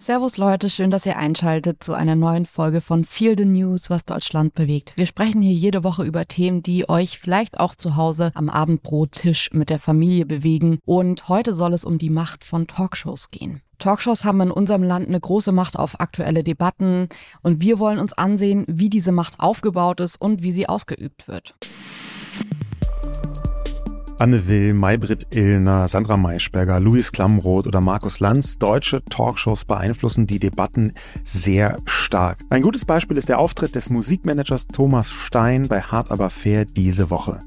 Servus Leute, schön, dass ihr einschaltet zu einer neuen Folge von Feel the News, was Deutschland bewegt. Wir sprechen hier jede Woche über Themen, die euch vielleicht auch zu Hause am Abendbrottisch mit der Familie bewegen. Und heute soll es um die Macht von Talkshows gehen. Talkshows haben in unserem Land eine große Macht auf aktuelle Debatten und wir wollen uns ansehen, wie diese Macht aufgebaut ist und wie sie ausgeübt wird. Anne Will, Maybrit Illner, Sandra Maischberger, Luis Klamroth oder Markus Lanz. Deutsche Talkshows beeinflussen die Debatten sehr stark. Ein gutes Beispiel ist der Auftritt des Musikmanagers Thomas Stein bei Hart aber fair diese Woche.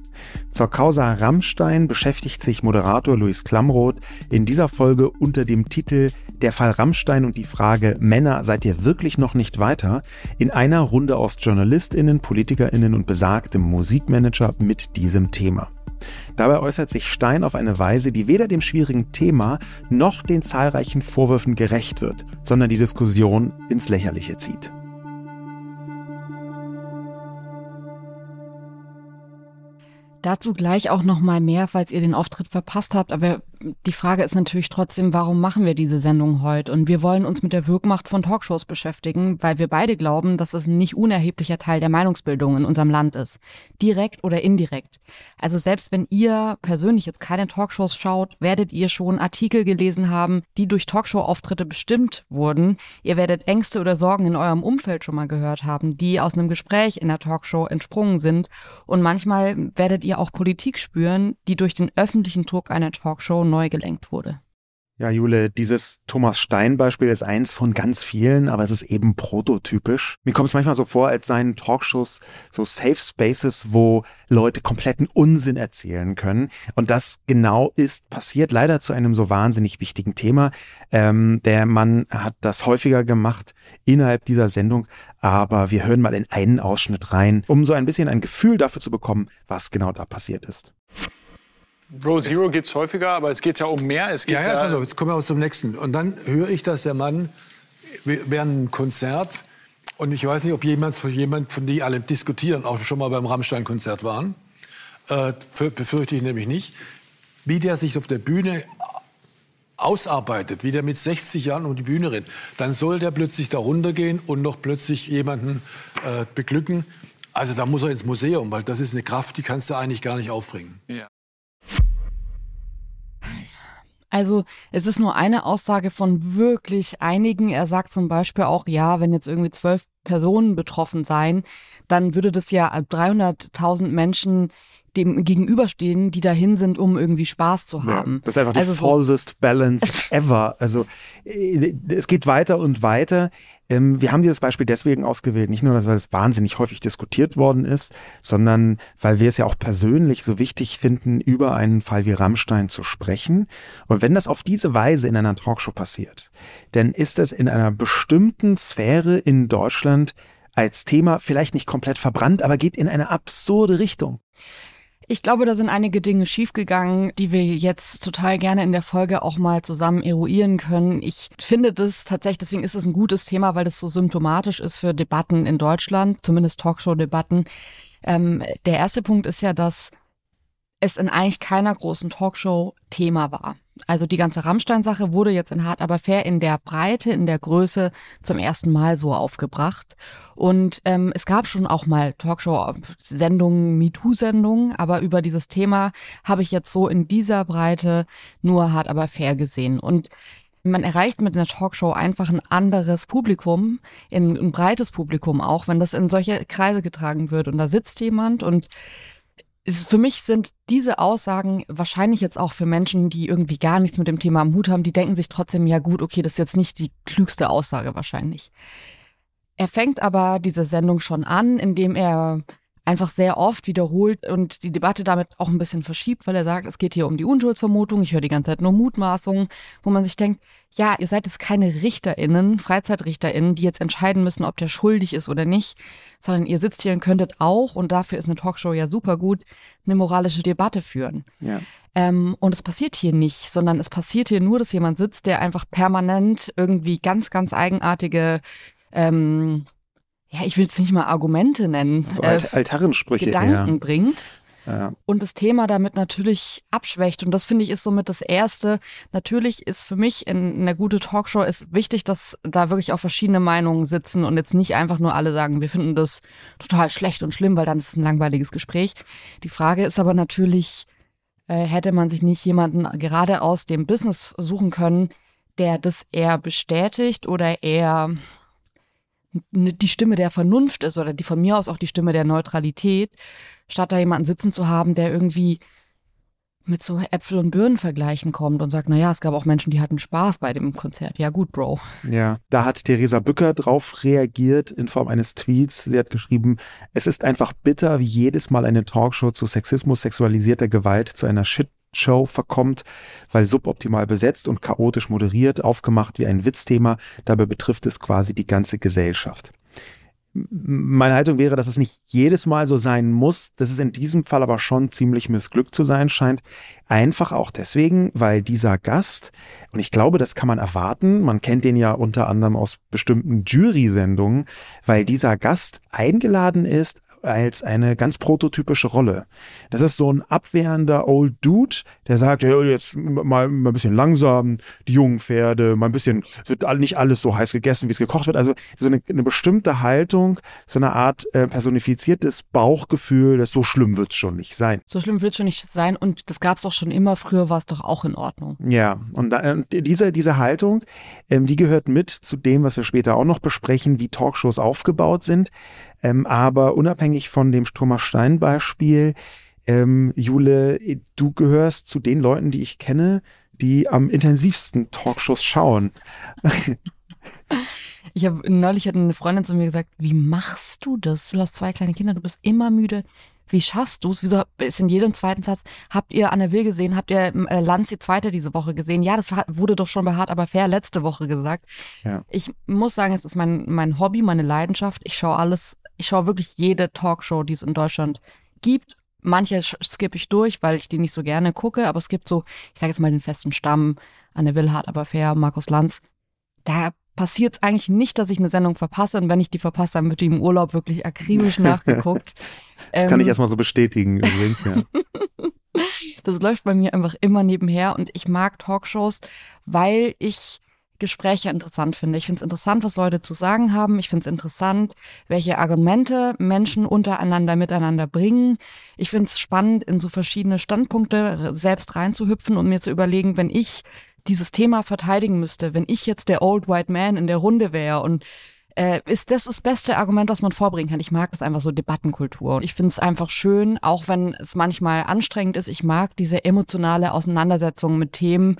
Zur Causa Rammstein beschäftigt sich Moderator Luis Klamroth in dieser Folge unter dem Titel Der Fall Rammstein und die Frage Männer, seid ihr wirklich noch nicht weiter? in einer Runde aus JournalistInnen, PolitikerInnen und besagtem Musikmanager mit diesem Thema. Dabei äußert sich Stein auf eine Weise, die weder dem schwierigen Thema noch den zahlreichen Vorwürfen gerecht wird, sondern die Diskussion ins Lächerliche zieht. Dazu gleich auch noch mal mehr, falls ihr den Auftritt verpasst habt. Aber die Frage ist natürlich trotzdem, warum machen wir diese Sendung heute? Und wir wollen uns mit der Wirkmacht von Talkshows beschäftigen, weil wir beide glauben, dass es ein nicht unerheblicher Teil der Meinungsbildung in unserem Land ist. Direkt oder indirekt. Also selbst wenn ihr persönlich jetzt keine Talkshows schaut, werdet ihr schon Artikel gelesen haben, die durch Talkshow-Auftritte bestimmt wurden. Ihr werdet Ängste oder Sorgen in eurem Umfeld schon mal gehört haben, die aus einem Gespräch in der Talkshow entsprungen sind. Und manchmal werdet ihr ihr auch Politik spüren, die durch den öffentlichen Druck einer Talkshow neu gelenkt wurde. Ja, Jule, dieses Thomas Stein-Beispiel ist eins von ganz vielen, aber es ist eben prototypisch. Mir kommt es manchmal so vor, als seien Talkshows so Safe Spaces, wo Leute kompletten Unsinn erzählen können. Und das genau ist passiert leider zu einem so wahnsinnig wichtigen Thema. Ähm, der Mann hat das häufiger gemacht innerhalb dieser Sendung, aber wir hören mal in einen Ausschnitt rein, um so ein bisschen ein Gefühl dafür zu bekommen, was genau da passiert ist. Row Zero geht es häufiger, aber es geht ja um mehr. Es geht ja, ja, also, jetzt kommen wir auch zum nächsten. Und dann höre ich, dass der Mann während einem Konzert, und ich weiß nicht, ob jemand, jemand von die alle diskutieren, auch schon mal beim Rammstein-Konzert waren, äh, befürchte ich nämlich nicht, wie der sich auf der Bühne ausarbeitet, wie der mit 60 Jahren um die Bühne rennt, dann soll der plötzlich da runtergehen und noch plötzlich jemanden äh, beglücken. Also da muss er ins Museum, weil das ist eine Kraft, die kannst du eigentlich gar nicht aufbringen. Ja. Also es ist nur eine Aussage von wirklich einigen. Er sagt zum Beispiel auch, ja, wenn jetzt irgendwie zwölf Personen betroffen seien, dann würde das ja 300.000 Menschen dem gegenüberstehen, die dahin sind, um irgendwie Spaß zu haben. Ja, das ist einfach also die falsest so balance ever. Also äh, es geht weiter und weiter. Ähm, wir haben dieses Beispiel deswegen ausgewählt, nicht nur, weil es wahnsinnig häufig diskutiert worden ist, sondern weil wir es ja auch persönlich so wichtig finden, über einen Fall wie Rammstein zu sprechen. Und wenn das auf diese Weise in einer Talkshow passiert, dann ist es in einer bestimmten Sphäre in Deutschland als Thema vielleicht nicht komplett verbrannt, aber geht in eine absurde Richtung. Ich glaube, da sind einige Dinge schiefgegangen, die wir jetzt total gerne in der Folge auch mal zusammen eruieren können. Ich finde das tatsächlich, deswegen ist es ein gutes Thema, weil das so symptomatisch ist für Debatten in Deutschland, zumindest Talkshow-Debatten. Ähm, der erste Punkt ist ja, dass es in eigentlich keiner großen Talkshow Thema war. Also die ganze Rammstein-Sache wurde jetzt in Hart aber fair in der Breite, in der Größe zum ersten Mal so aufgebracht. Und ähm, es gab schon auch mal Talkshow-Sendungen, MeToo-Sendungen, aber über dieses Thema habe ich jetzt so in dieser Breite nur Hart aber fair gesehen. Und man erreicht mit einer Talkshow einfach ein anderes Publikum, ein, ein breites Publikum auch, wenn das in solche Kreise getragen wird. Und da sitzt jemand und für mich sind diese Aussagen wahrscheinlich jetzt auch für Menschen, die irgendwie gar nichts mit dem Thema am Hut haben, die denken sich trotzdem, ja gut, okay, das ist jetzt nicht die klügste Aussage wahrscheinlich. Er fängt aber diese Sendung schon an, indem er einfach sehr oft wiederholt und die Debatte damit auch ein bisschen verschiebt, weil er sagt, es geht hier um die Unschuldsvermutung, ich höre die ganze Zeit nur Mutmaßungen, wo man sich denkt, ja, ihr seid jetzt keine RichterInnen, FreizeitrichterInnen, die jetzt entscheiden müssen, ob der schuldig ist oder nicht, sondern ihr sitzt hier und könntet auch, und dafür ist eine Talkshow ja super gut, eine moralische Debatte führen. Ja. Ähm, und es passiert hier nicht, sondern es passiert hier nur, dass jemand sitzt, der einfach permanent irgendwie ganz, ganz eigenartige ähm, ja, ich will es nicht mal Argumente nennen, so äh, Altarensprüche Gedanken eher. bringt. Ja. und das Thema damit natürlich abschwächt. Und das finde ich ist somit das Erste. Natürlich ist für mich in einer gute Talkshow ist wichtig, dass da wirklich auch verschiedene Meinungen sitzen und jetzt nicht einfach nur alle sagen, wir finden das total schlecht und schlimm, weil dann ist es ein langweiliges Gespräch. Die Frage ist aber natürlich, äh, hätte man sich nicht jemanden gerade aus dem Business suchen können, der das eher bestätigt oder eher die Stimme der Vernunft ist oder die von mir aus auch die Stimme der Neutralität, statt da jemanden sitzen zu haben, der irgendwie mit so Äpfel und Birnen vergleichen kommt und sagt, naja, es gab auch Menschen, die hatten Spaß bei dem Konzert. Ja, gut, Bro. Ja, da hat Theresa Bücker drauf reagiert in Form eines Tweets. Sie hat geschrieben, es ist einfach bitter, wie jedes Mal eine Talkshow zu Sexismus, sexualisierter Gewalt, zu einer Shit-Show verkommt, weil suboptimal besetzt und chaotisch moderiert, aufgemacht wie ein Witzthema. Dabei betrifft es quasi die ganze Gesellschaft meine Haltung wäre, dass es nicht jedes Mal so sein muss, dass es in diesem Fall aber schon ziemlich missglückt zu sein scheint. Einfach auch deswegen, weil dieser Gast, und ich glaube, das kann man erwarten, man kennt den ja unter anderem aus bestimmten Jury-Sendungen, weil dieser Gast eingeladen ist als eine ganz prototypische Rolle. Das ist so ein abwehrender Old Dude, der sagt, ja, jetzt mal, mal ein bisschen langsam, die jungen Pferde, mal ein bisschen, wird nicht alles so heiß gegessen, wie es gekocht wird. Also so eine, eine bestimmte Haltung, so eine Art äh, personifiziertes Bauchgefühl, dass so schlimm wird's schon nicht sein. So schlimm wird's schon nicht sein und das gab's doch schon immer. Früher war es doch auch in Ordnung. Ja, und, da, und diese, diese Haltung, ähm, die gehört mit zu dem, was wir später auch noch besprechen, wie Talkshows aufgebaut sind. Ähm, aber unabhängig von dem Sturmer Stein Beispiel, ähm, Jule, du gehörst zu den Leuten, die ich kenne, die am intensivsten Talkshows schauen. Ich habe neulich hat eine Freundin zu mir gesagt, wie machst du das? Du hast zwei kleine Kinder, du bist immer müde. Wie schaffst du es? Wieso ist in jedem zweiten Satz, habt ihr Anne Will gesehen? Habt ihr äh, Lanz die zweite diese Woche gesehen? Ja, das wurde doch schon bei Hart aber fair letzte Woche gesagt. Ja. Ich muss sagen, es ist mein, mein Hobby, meine Leidenschaft. Ich schaue alles, ich schaue wirklich jede Talkshow, die es in Deutschland gibt. Manche skippe ich durch, weil ich die nicht so gerne gucke, aber es gibt so, ich sage jetzt mal den festen Stamm, Anne Will, Hart aber fair, Markus Lanz. Da passiert es eigentlich nicht, dass ich eine Sendung verpasse und wenn ich die verpasse, dann wird die im Urlaub wirklich akribisch nachgeguckt. Das kann ich erstmal so bestätigen übrigens, ja. das läuft bei mir einfach immer nebenher und ich mag Talkshows, weil ich Gespräche interessant finde. Ich finde es interessant, was Leute zu sagen haben. Ich finde es interessant, welche Argumente Menschen untereinander miteinander bringen. Ich finde es spannend, in so verschiedene Standpunkte selbst reinzuhüpfen und mir zu überlegen, wenn ich dieses Thema verteidigen müsste, wenn ich jetzt der Old White Man in der Runde wäre und äh, ist das das beste Argument, was man vorbringen kann. Ich mag das einfach so Debattenkultur. Ich finde es einfach schön, auch wenn es manchmal anstrengend ist. Ich mag diese emotionale Auseinandersetzung mit Themen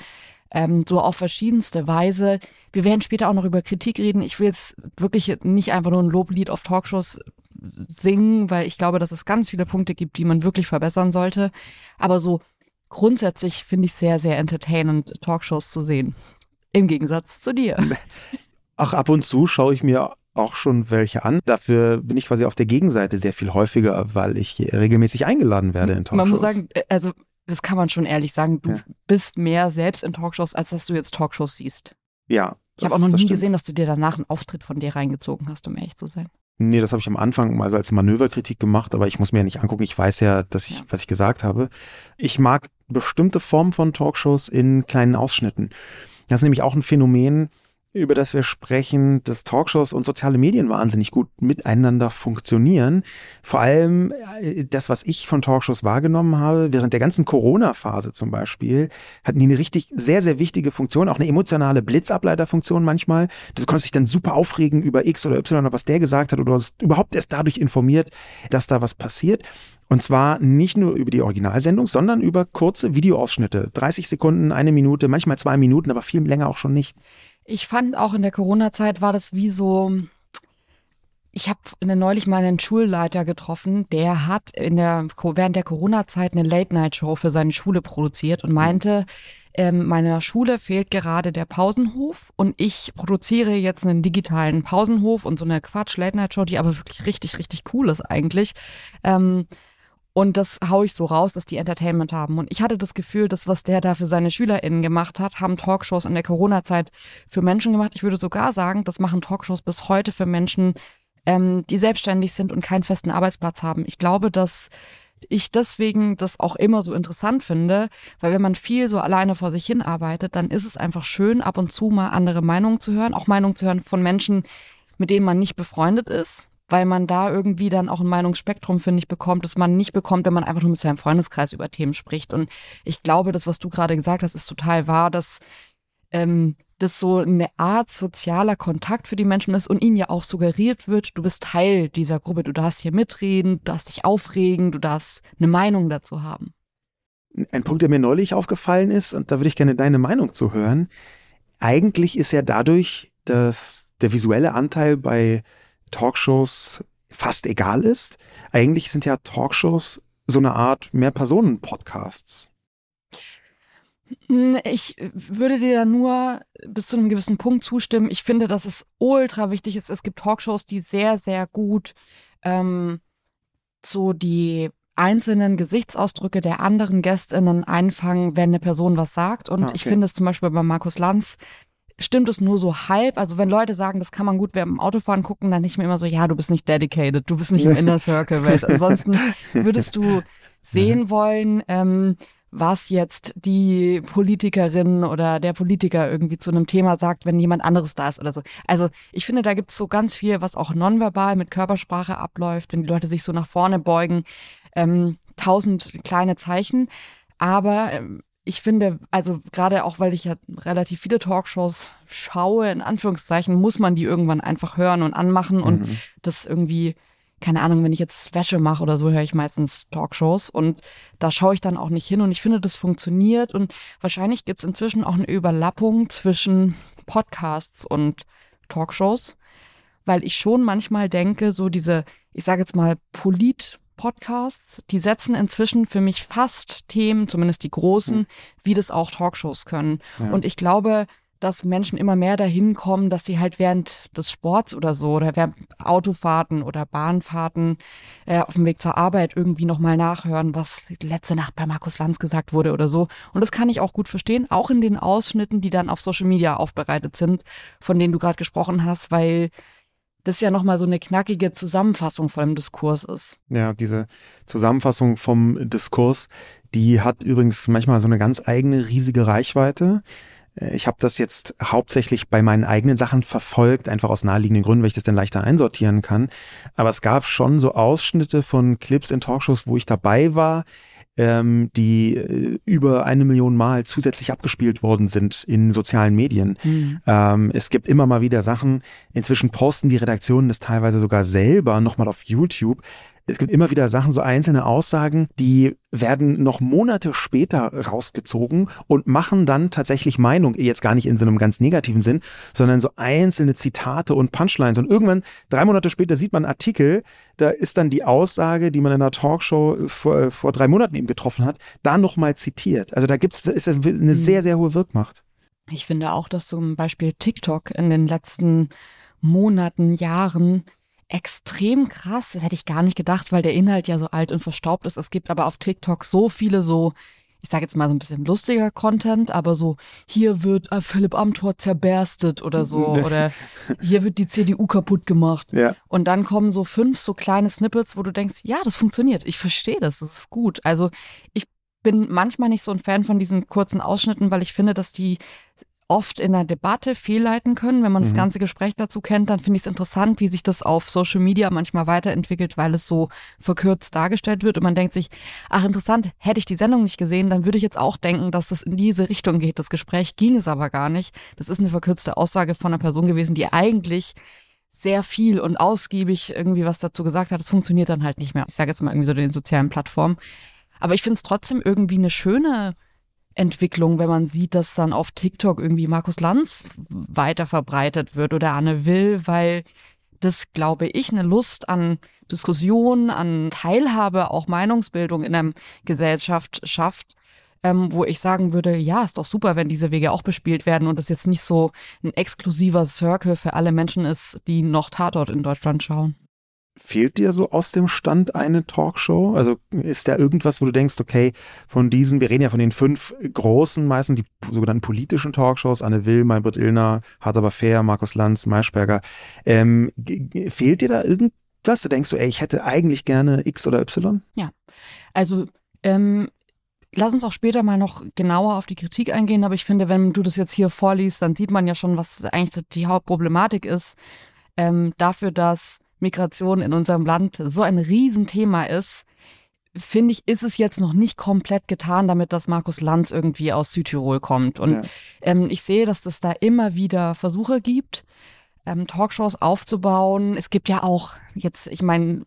ähm, so auf verschiedenste Weise. Wir werden später auch noch über Kritik reden. Ich will jetzt wirklich nicht einfach nur ein Loblied auf Talkshows singen, weil ich glaube, dass es ganz viele Punkte gibt, die man wirklich verbessern sollte. Aber so grundsätzlich finde ich sehr, sehr entertainend, Talkshows zu sehen. Im Gegensatz zu dir. Ach, ab und zu schaue ich mir auch schon welche an. Dafür bin ich quasi auf der Gegenseite sehr viel häufiger, weil ich regelmäßig eingeladen werde in Talkshows. Man muss sagen, äh, also das kann man schon ehrlich sagen, du ja. bist mehr selbst in Talkshows, als dass du jetzt Talkshows siehst. Ja. Ich habe auch noch nie gesehen, dass du dir danach einen Auftritt von dir reingezogen hast, um ehrlich zu sein. Nee, das habe ich am Anfang mal so als Manöverkritik gemacht, aber ich muss mir ja nicht angucken. Ich weiß ja, dass ich, was ich gesagt habe. Ich mag bestimmte Formen von Talkshows in kleinen Ausschnitten. Das ist nämlich auch ein Phänomen, über das wir sprechen, dass Talkshows und soziale Medien wahnsinnig gut miteinander funktionieren. Vor allem äh, das, was ich von Talkshows wahrgenommen habe, während der ganzen Corona-Phase zum Beispiel, hatten die eine richtig sehr, sehr wichtige Funktion, auch eine emotionale Blitzableiterfunktion manchmal. Du konntest dich dann super aufregen über X oder Y, was der gesagt hat, oder du hast überhaupt erst dadurch informiert, dass da was passiert. Und zwar nicht nur über die Originalsendung, sondern über kurze Videoausschnitte. 30 Sekunden, eine Minute, manchmal zwei Minuten, aber viel länger auch schon nicht. Ich fand auch in der Corona-Zeit war das wie so. Ich habe neulich mal einen Schulleiter getroffen, der hat in der während der Corona-Zeit eine Late-Night-Show für seine Schule produziert und meinte, ähm, meiner Schule fehlt gerade der Pausenhof und ich produziere jetzt einen digitalen Pausenhof und so eine Quatsch-Late-Night-Show, die aber wirklich richtig, richtig cool ist eigentlich. Ähm, und das haue ich so raus, dass die Entertainment haben. Und ich hatte das Gefühl, das, was der da für seine SchülerInnen gemacht hat, haben Talkshows in der Corona-Zeit für Menschen gemacht. Ich würde sogar sagen, das machen Talkshows bis heute für Menschen, ähm, die selbstständig sind und keinen festen Arbeitsplatz haben. Ich glaube, dass ich deswegen das auch immer so interessant finde, weil wenn man viel so alleine vor sich hin arbeitet, dann ist es einfach schön, ab und zu mal andere Meinungen zu hören, auch Meinungen zu hören von Menschen, mit denen man nicht befreundet ist, weil man da irgendwie dann auch ein Meinungsspektrum, finde ich, bekommt, das man nicht bekommt, wenn man einfach nur mit seinem Freundeskreis über Themen spricht. Und ich glaube, das, was du gerade gesagt hast, ist total wahr, dass ähm, das so eine Art sozialer Kontakt für die Menschen ist und ihnen ja auch suggeriert wird, du bist Teil dieser Gruppe, du darfst hier mitreden, du darfst dich aufregen, du darfst eine Meinung dazu haben. Ein Punkt, der mir neulich aufgefallen ist, und da würde ich gerne deine Meinung zu hören. Eigentlich ist ja dadurch, dass der visuelle Anteil bei Talkshows fast egal ist. Eigentlich sind ja Talkshows so eine Art Mehr-Personen-Podcasts. Hm, ich würde dir da nur bis zu einem gewissen Punkt zustimmen. Ich finde, dass es ultra wichtig ist. Es gibt Talkshows, die sehr, sehr gut ähm, so die einzelnen Gesichtsausdrücke der anderen GästInnen einfangen, wenn eine Person was sagt. Und ah, okay. ich finde es zum Beispiel bei Markus Lanz stimmt es nur so halb. Also wenn Leute sagen, das kann man gut während dem Autofahren gucken, dann nicht mehr immer so, ja, du bist nicht dedicated, du bist nicht im Inner Circle, weil ansonsten würdest du sehen wollen, ähm, was jetzt die Politikerin oder der Politiker irgendwie zu einem Thema sagt, wenn jemand anderes da ist oder so. Also ich finde, da gibt's so ganz viel, was auch nonverbal mit Körpersprache abläuft, wenn die Leute sich so nach vorne beugen. Ähm, tausend kleine Zeichen. Aber ähm, ich finde, also gerade auch, weil ich ja relativ viele Talkshows schaue, in Anführungszeichen, muss man die irgendwann einfach hören und anmachen und mhm. das irgendwie keine Ahnung, wenn ich jetzt Wäsche mache oder so, höre ich meistens Talkshows und da schaue ich dann auch nicht hin und ich finde, das funktioniert und wahrscheinlich gibt es inzwischen auch eine Überlappung zwischen Podcasts und Talkshows, weil ich schon manchmal denke, so diese, ich sage jetzt mal, Polit-Podcasts, die setzen inzwischen für mich fast Themen, zumindest die großen, hm. wie das auch Talkshows können. Ja. Und ich glaube, dass Menschen immer mehr dahin kommen, dass sie halt während des Sports oder so oder während Autofahrten oder Bahnfahrten äh, auf dem Weg zur Arbeit irgendwie nochmal nachhören, was letzte Nacht bei Markus Lanz gesagt wurde oder so. Und das kann ich auch gut verstehen, auch in den Ausschnitten, die dann auf Social Media aufbereitet sind, von denen du gerade gesprochen hast, weil das ja nochmal so eine knackige Zusammenfassung von dem Diskurs ist. Ja, diese Zusammenfassung vom Diskurs, die hat übrigens manchmal so eine ganz eigene riesige Reichweite. Äh, ich habe das jetzt hauptsächlich bei meinen eigenen Sachen verfolgt, einfach aus naheliegenden Gründen, weil ich das dann leichter einsortieren kann. Aber es gab schon so Ausschnitte von Clips in Talkshows, wo ich dabei war, ähm, die äh, über eine Million Mal zusätzlich abgespielt worden sind in sozialen Medien. Mhm. Ähm, es gibt immer mal wieder Sachen, inzwischen posten die Redaktionen das teilweise sogar selber nochmal auf YouTube, es gibt immer wieder Sachen, so einzelne Aussagen, die werden noch Monate später rausgezogen und machen dann tatsächlich Meinung, jetzt gar nicht in so einem ganz negativen Sinn, sondern so einzelne Zitate und Punchlines. Und irgendwann, drei Monate später, sieht man einen Artikel, da ist dann die Aussage, die man in einer Talkshow vor, vor drei Monaten eben getroffen hat, da nochmal zitiert. Also da gibt's ist eine mhm. sehr, sehr hohe Wirkmacht. Ich finde auch, dass zum Beispiel TikTok in den letzten Monaten, Jahren extrem krass. Das hätte ich gar nicht gedacht, weil der Inhalt ja so alt und verstaubt ist. Es gibt aber auf TikTok so viele so, ich sage jetzt mal so ein bisschen lustiger Content, aber so, hier wird äh, Philipp Amthor zerberstet oder so, oder hier wird die CDU kaputt gemacht. Ja. Und dann kommen so fünf so kleine Snippets, wo du denkst, ja, das funktioniert, ich verstehe das, das ist gut. Also ich bin manchmal nicht so ein Fan von diesen kurzen Ausschnitten, weil ich finde, dass die oft in der Debatte fehlleiten können. Wenn man das mhm. ganze Gespräch dazu kennt, dann finde ich es interessant, wie sich das auf Social Media manchmal weiterentwickelt, weil es so verkürzt dargestellt wird und man denkt sich, ach interessant, hätte ich die Sendung nicht gesehen, dann würde ich jetzt auch denken, dass das in diese Richtung geht. Das Gespräch ging es aber gar nicht. Das ist eine verkürzte Aussage von einer Person gewesen, die eigentlich sehr viel und ausgiebig irgendwie was dazu gesagt hat. Das funktioniert dann halt nicht mehr. Ich sage jetzt mal irgendwie so den sozialen Plattformen. Aber ich finde es trotzdem irgendwie eine schöne Entwicklung, wenn man sieht, dass dann auf TikTok irgendwie Markus Lanz weiter verbreitet wird oder Anne Will, weil das, glaube ich, eine Lust an Diskussion, an Teilhabe, auch Meinungsbildung in einer Gesellschaft schafft, ähm, wo ich sagen würde, ja, ist doch super, wenn diese Wege auch bespielt werden und das jetzt nicht so ein exklusiver Circle für alle Menschen ist, die noch Tatort in Deutschland schauen. Fehlt dir so aus dem Stand eine Talkshow? Also ist da irgendwas, wo du denkst, okay, von diesen, wir reden ja von den fünf großen, meistens die sogenannten politischen Talkshows, Anne Will, Maybrit Illner, Hart aber fair, Markus Lanz, Maischberger, ähm, fehlt dir da irgendwas? Du denkst du, ey, ich hätte eigentlich gerne X oder Y? Ja. Also ähm, lass uns auch später mal noch genauer auf die Kritik eingehen, aber ich finde, wenn du das jetzt hier vorliest, dann sieht man ja schon, was eigentlich die Hauptproblematik ist. Ähm, dafür, dass Migration in unserem Land so ein Riesenthema ist, finde ich, ist es jetzt noch nicht komplett getan, damit dass Markus Lanz irgendwie aus Südtirol kommt. Und ja. ähm, ich sehe, dass es da immer wieder Versuche gibt, ähm, Talkshows aufzubauen. Es gibt ja auch jetzt, ich meine,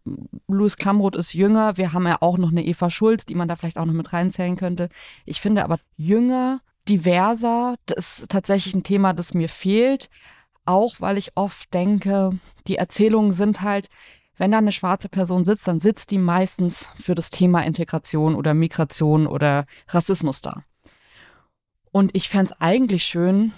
Louis Klamroth ist jünger. Wir haben ja auch noch eine Eva Schulz, die man da vielleicht auch noch mit reinzählen könnte. Ich finde aber jünger, diverser, das ist tatsächlich ein Thema, das mir fehlt. Auch weil ich oft denke, die Erzählungen sind halt, wenn da eine schwarze Person sitzt, dann sitzt die meistens für das Thema Integration oder Migration oder Rassismus da. Und ich fände es eigentlich schön,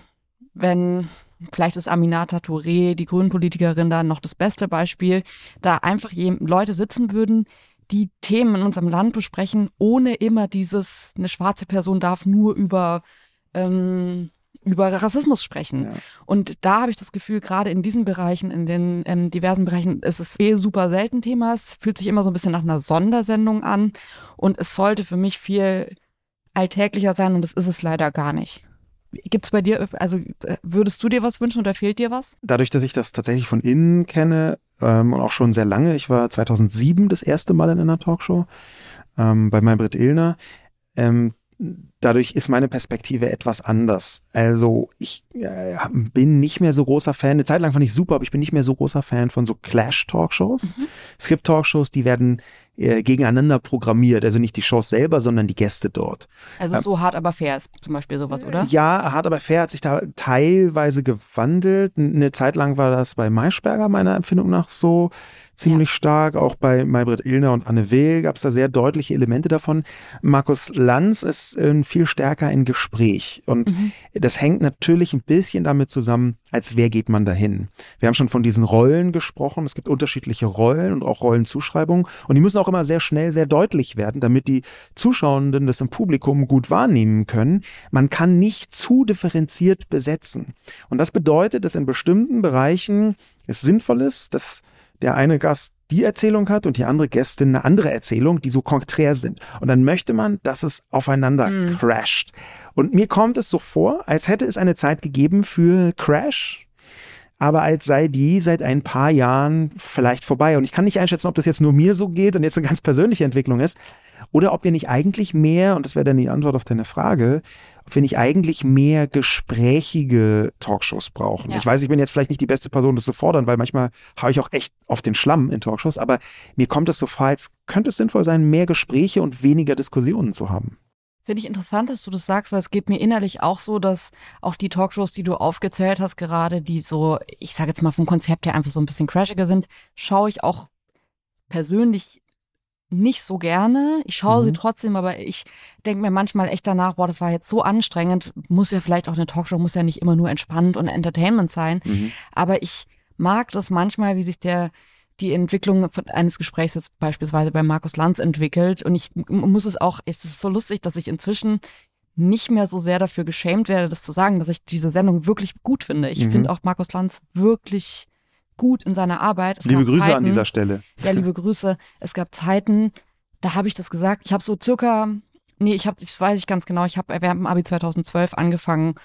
wenn, vielleicht ist Aminata Touré, die Grünenpolitikerin, da noch das beste Beispiel, da einfach Leute sitzen würden, die Themen in unserem Land besprechen, ohne immer dieses, eine schwarze Person darf nur über ähm, über Rassismus sprechen. Ja. Und da habe ich das Gefühl, gerade in diesen Bereichen, in den ähm, diversen Bereichen, ist es eh super selten Thema. Es fühlt sich immer so ein bisschen nach einer Sondersendung an. Und es sollte für mich viel alltäglicher sein und das ist es leider gar nicht. Gibt es bei dir, also würdest du dir was wünschen oder fehlt dir was? Dadurch, dass ich das tatsächlich von innen kenne ähm, und auch schon sehr lange, ich war 2007 das erste Mal in einer Talkshow ähm, bei Maybrit Illner, ähm, dadurch ist meine Perspektive etwas anders. Also ich äh, bin nicht mehr so großer Fan. Eine Zeit lang fand ich super, aber ich bin nicht mehr so großer Fan von so Clash-Talkshows. Mhm. Es gibt Talkshows, die werden äh, gegeneinander programmiert. Also nicht die Shows selber, sondern die Gäste dort. Also ähm, so hart aber fair ist zum Beispiel sowas, oder? Ja, hart aber fair hat sich da teilweise gewandelt. Eine Zeit lang war das bei Maischberger meiner Empfindung nach so ziemlich ja. stark. Auch bei Maybrit Illner und Anne Will gab es da sehr deutliche Elemente davon. Markus Lanz ist äh, viel stärker in Gespräch. Und mhm. das hängt natürlich ein bisschen damit zusammen, als wer geht man dahin. Wir haben schon von diesen Rollen gesprochen. Es gibt unterschiedliche Rollen und auch Rollenzuschreibungen. Und die müssen auch immer sehr schnell, sehr deutlich werden, damit die Zuschauenden das im Publikum gut wahrnehmen können. Man kann nicht zu differenziert besetzen. Und das bedeutet, dass in bestimmten Bereichen es sinnvoll ist, dass der eine Gast die Erzählung hat und die andere Gästin eine andere Erzählung, die so konträr sind. Und dann möchte man, dass es aufeinander mhm. crasht. Und mir kommt es so vor, als hätte es eine Zeit gegeben für Crash, aber als sei die seit ein paar Jahren vielleicht vorbei. Und ich kann nicht einschätzen, ob das jetzt nur mir so geht und jetzt eine ganz persönliche Entwicklung ist, oder ob wir nicht eigentlich mehr, und das wäre dann die Antwort auf deine Frage, wir nicht eigentlich mehr gesprächige Talkshows brauchen. Ja. Ich weiß, ich bin jetzt vielleicht nicht die beste Person, das zu fordern, weil manchmal habe ich auch echt auf den Schlamm in Talkshows, aber mir kommt es so vor, als könnte es sinnvoll sein, mehr Gespräche und weniger Diskussionen zu haben. Finde ich interessant, dass du das sagst, weil es geht mir innerlich auch so, dass auch die Talkshows, die du aufgezählt hast, gerade die so, ich sage jetzt mal vom Konzept her einfach so ein bisschen crashiger sind, schaue ich auch persönlich nicht so gerne. Ich schaue mhm. sie trotzdem, aber ich denke mir manchmal echt danach, boah, das war jetzt so anstrengend. Muss ja vielleicht auch eine Talkshow, muss ja nicht immer nur entspannt und Entertainment sein. Mhm. Aber ich mag das manchmal, wie sich der die Entwicklung eines Gesprächs jetzt beispielsweise bei Markus Lanz entwickelt. Und ich muss es auch, es ist so lustig, dass ich inzwischen nicht mehr so sehr dafür geschämt werde, das zu sagen, dass ich diese Sendung wirklich gut finde. Ich mhm. finde auch Markus Lanz wirklich gut in seiner Arbeit. Es liebe Grüße Zeiten, an dieser Stelle. Ja, liebe Grüße. Es gab Zeiten, da habe ich das gesagt. Ich habe so circa, nee, ich habe, das weiß ich ganz genau, ich habe während dem Abi 2012 angefangen,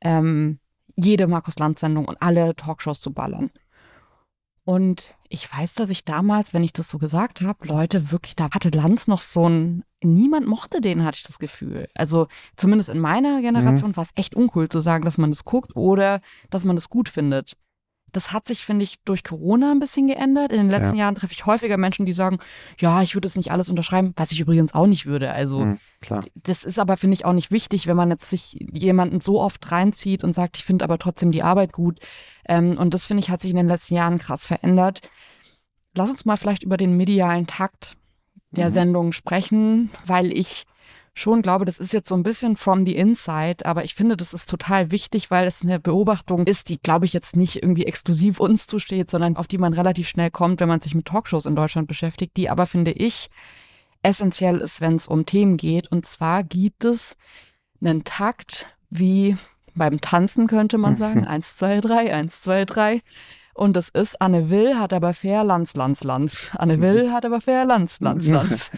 ähm, jede Markus Land-Sendung und alle Talkshows zu ballern. Und ich weiß, dass ich damals, wenn ich das so gesagt habe, Leute wirklich, da hatte Lanz noch so ein, niemand mochte den, hatte ich das Gefühl. Also zumindest in meiner Generation mhm. war es echt uncool zu sagen, dass man das guckt oder dass man das gut findet. Das hat sich, finde ich, durch Corona ein bisschen geändert. In den letzten ja. Jahren treffe ich häufiger Menschen, die sagen, ja, ich würde es nicht alles unterschreiben, was ich übrigens auch nicht würde. Also mhm, das ist aber, finde ich, auch nicht wichtig, wenn man jetzt sich jemanden so oft reinzieht und sagt, ich finde aber trotzdem die Arbeit gut. Ähm, und das, finde ich, hat sich in den letzten Jahren krass verändert. Lass uns mal vielleicht über den medialen Takt der mhm. Sendung sprechen, weil ich schon glaube, das ist jetzt so ein bisschen from the inside, aber ich finde, das ist total wichtig, weil es eine Beobachtung ist, die, glaube ich, jetzt nicht irgendwie exklusiv uns zusteht, sondern auf die man relativ schnell kommt, wenn man sich mit Talkshows in Deutschland beschäftigt, die aber, finde ich, essentiell ist, wenn es um Themen geht. Und zwar gibt es einen Takt wie beim Tanzen, könnte man sagen. eins, zwei, drei, eins, zwei, drei. Und es ist Anne Will hat aber fair Lanz, Lanz, Lanz. Anne Will hat aber fair Lanz, Lanz, Lanz.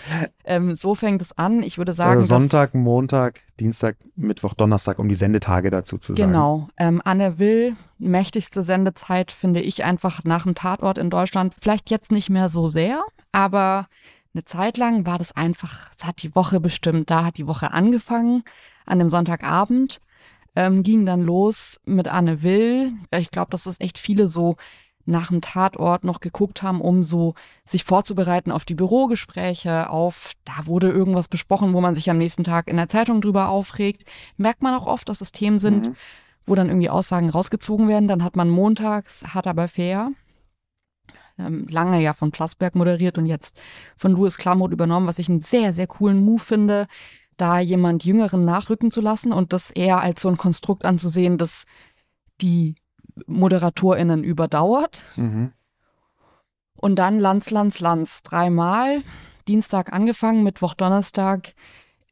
ähm, so fängt es an. Ich würde sagen. Also Sonntag, Montag, Dienstag, Mittwoch, Donnerstag, um die Sendetage dazu zu sagen. Genau. Ähm, Anne Will, mächtigste Sendezeit, finde ich einfach nach dem Tatort in Deutschland. Vielleicht jetzt nicht mehr so sehr, aber eine Zeit lang war das einfach, es hat die Woche bestimmt. Da hat die Woche angefangen, an dem Sonntagabend ähm, ging dann los mit Anne Will. Ich glaube, dass das echt viele so nach dem Tatort noch geguckt haben, um so sich vorzubereiten auf die Bürogespräche, auf da wurde irgendwas besprochen, wo man sich am nächsten Tag in der Zeitung drüber aufregt. Merkt man auch oft, dass es Themen sind, mhm. wo dann irgendwie Aussagen rausgezogen werden. Dann hat man montags hart aber fair. Ähm, lange ja von Plasberg moderiert und jetzt von Louis Klamroth übernommen, was ich einen sehr, sehr coolen Move finde da jemand Jüngeren nachrücken zu lassen und das eher als so ein Konstrukt anzusehen, das die ModeratorInnen überdauert. Mhm. Und dann Lanz, Lanz, Lanz. Dreimal. Dienstag angefangen, Mittwoch, Donnerstag.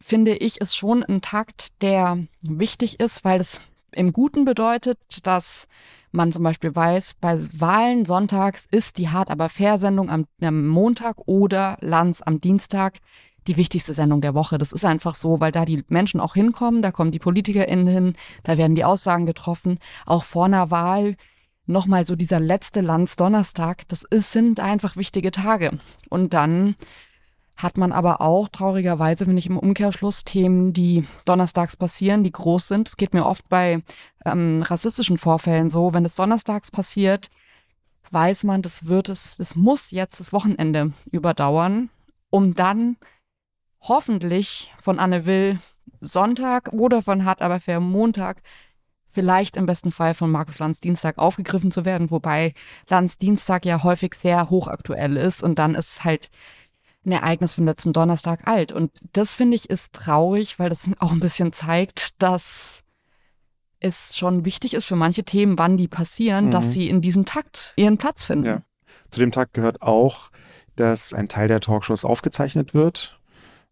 Finde ich, ist schon ein Takt, der wichtig ist, weil es im Guten bedeutet, dass man zum Beispiel weiß, bei Wahlen sonntags ist die Hart aber fair Sendung am, am Montag oder Lanz am Dienstag die wichtigste Sendung der Woche. Das ist einfach so, weil da die Menschen auch hinkommen, da kommen die PolitikerInnen hin, da werden die Aussagen getroffen. Auch vor einer Wahl nochmal so dieser letzte Landsdonnerstag, das ist, sind einfach wichtige Tage. Und dann hat man aber auch traurigerweise, wenn ich im Umkehrschluss, Themen, die donnerstags passieren, die groß sind. Es geht mir oft bei ähm, rassistischen Vorfällen so, wenn es donnerstags passiert, weiß man, das wird es, das muss jetzt das Wochenende überdauern, um dann hoffentlich von Anne Will Sonntag oder von Hart aber fair Montag vielleicht im besten Fall von Markus Lanz Dienstag aufgegriffen zu werden, wobei Lanz Dienstag ja häufig sehr hochaktuell ist und dann ist halt ein Ereignis von letztem Donnerstag alt. Und das finde ich ist traurig, weil das auch ein bisschen zeigt, dass es schon wichtig ist für manche Themen, wann die passieren, mhm. dass sie in diesem Takt ihren Platz finden. Ja. Zu dem Takt gehört auch, dass ein Teil der Talkshows aufgezeichnet wird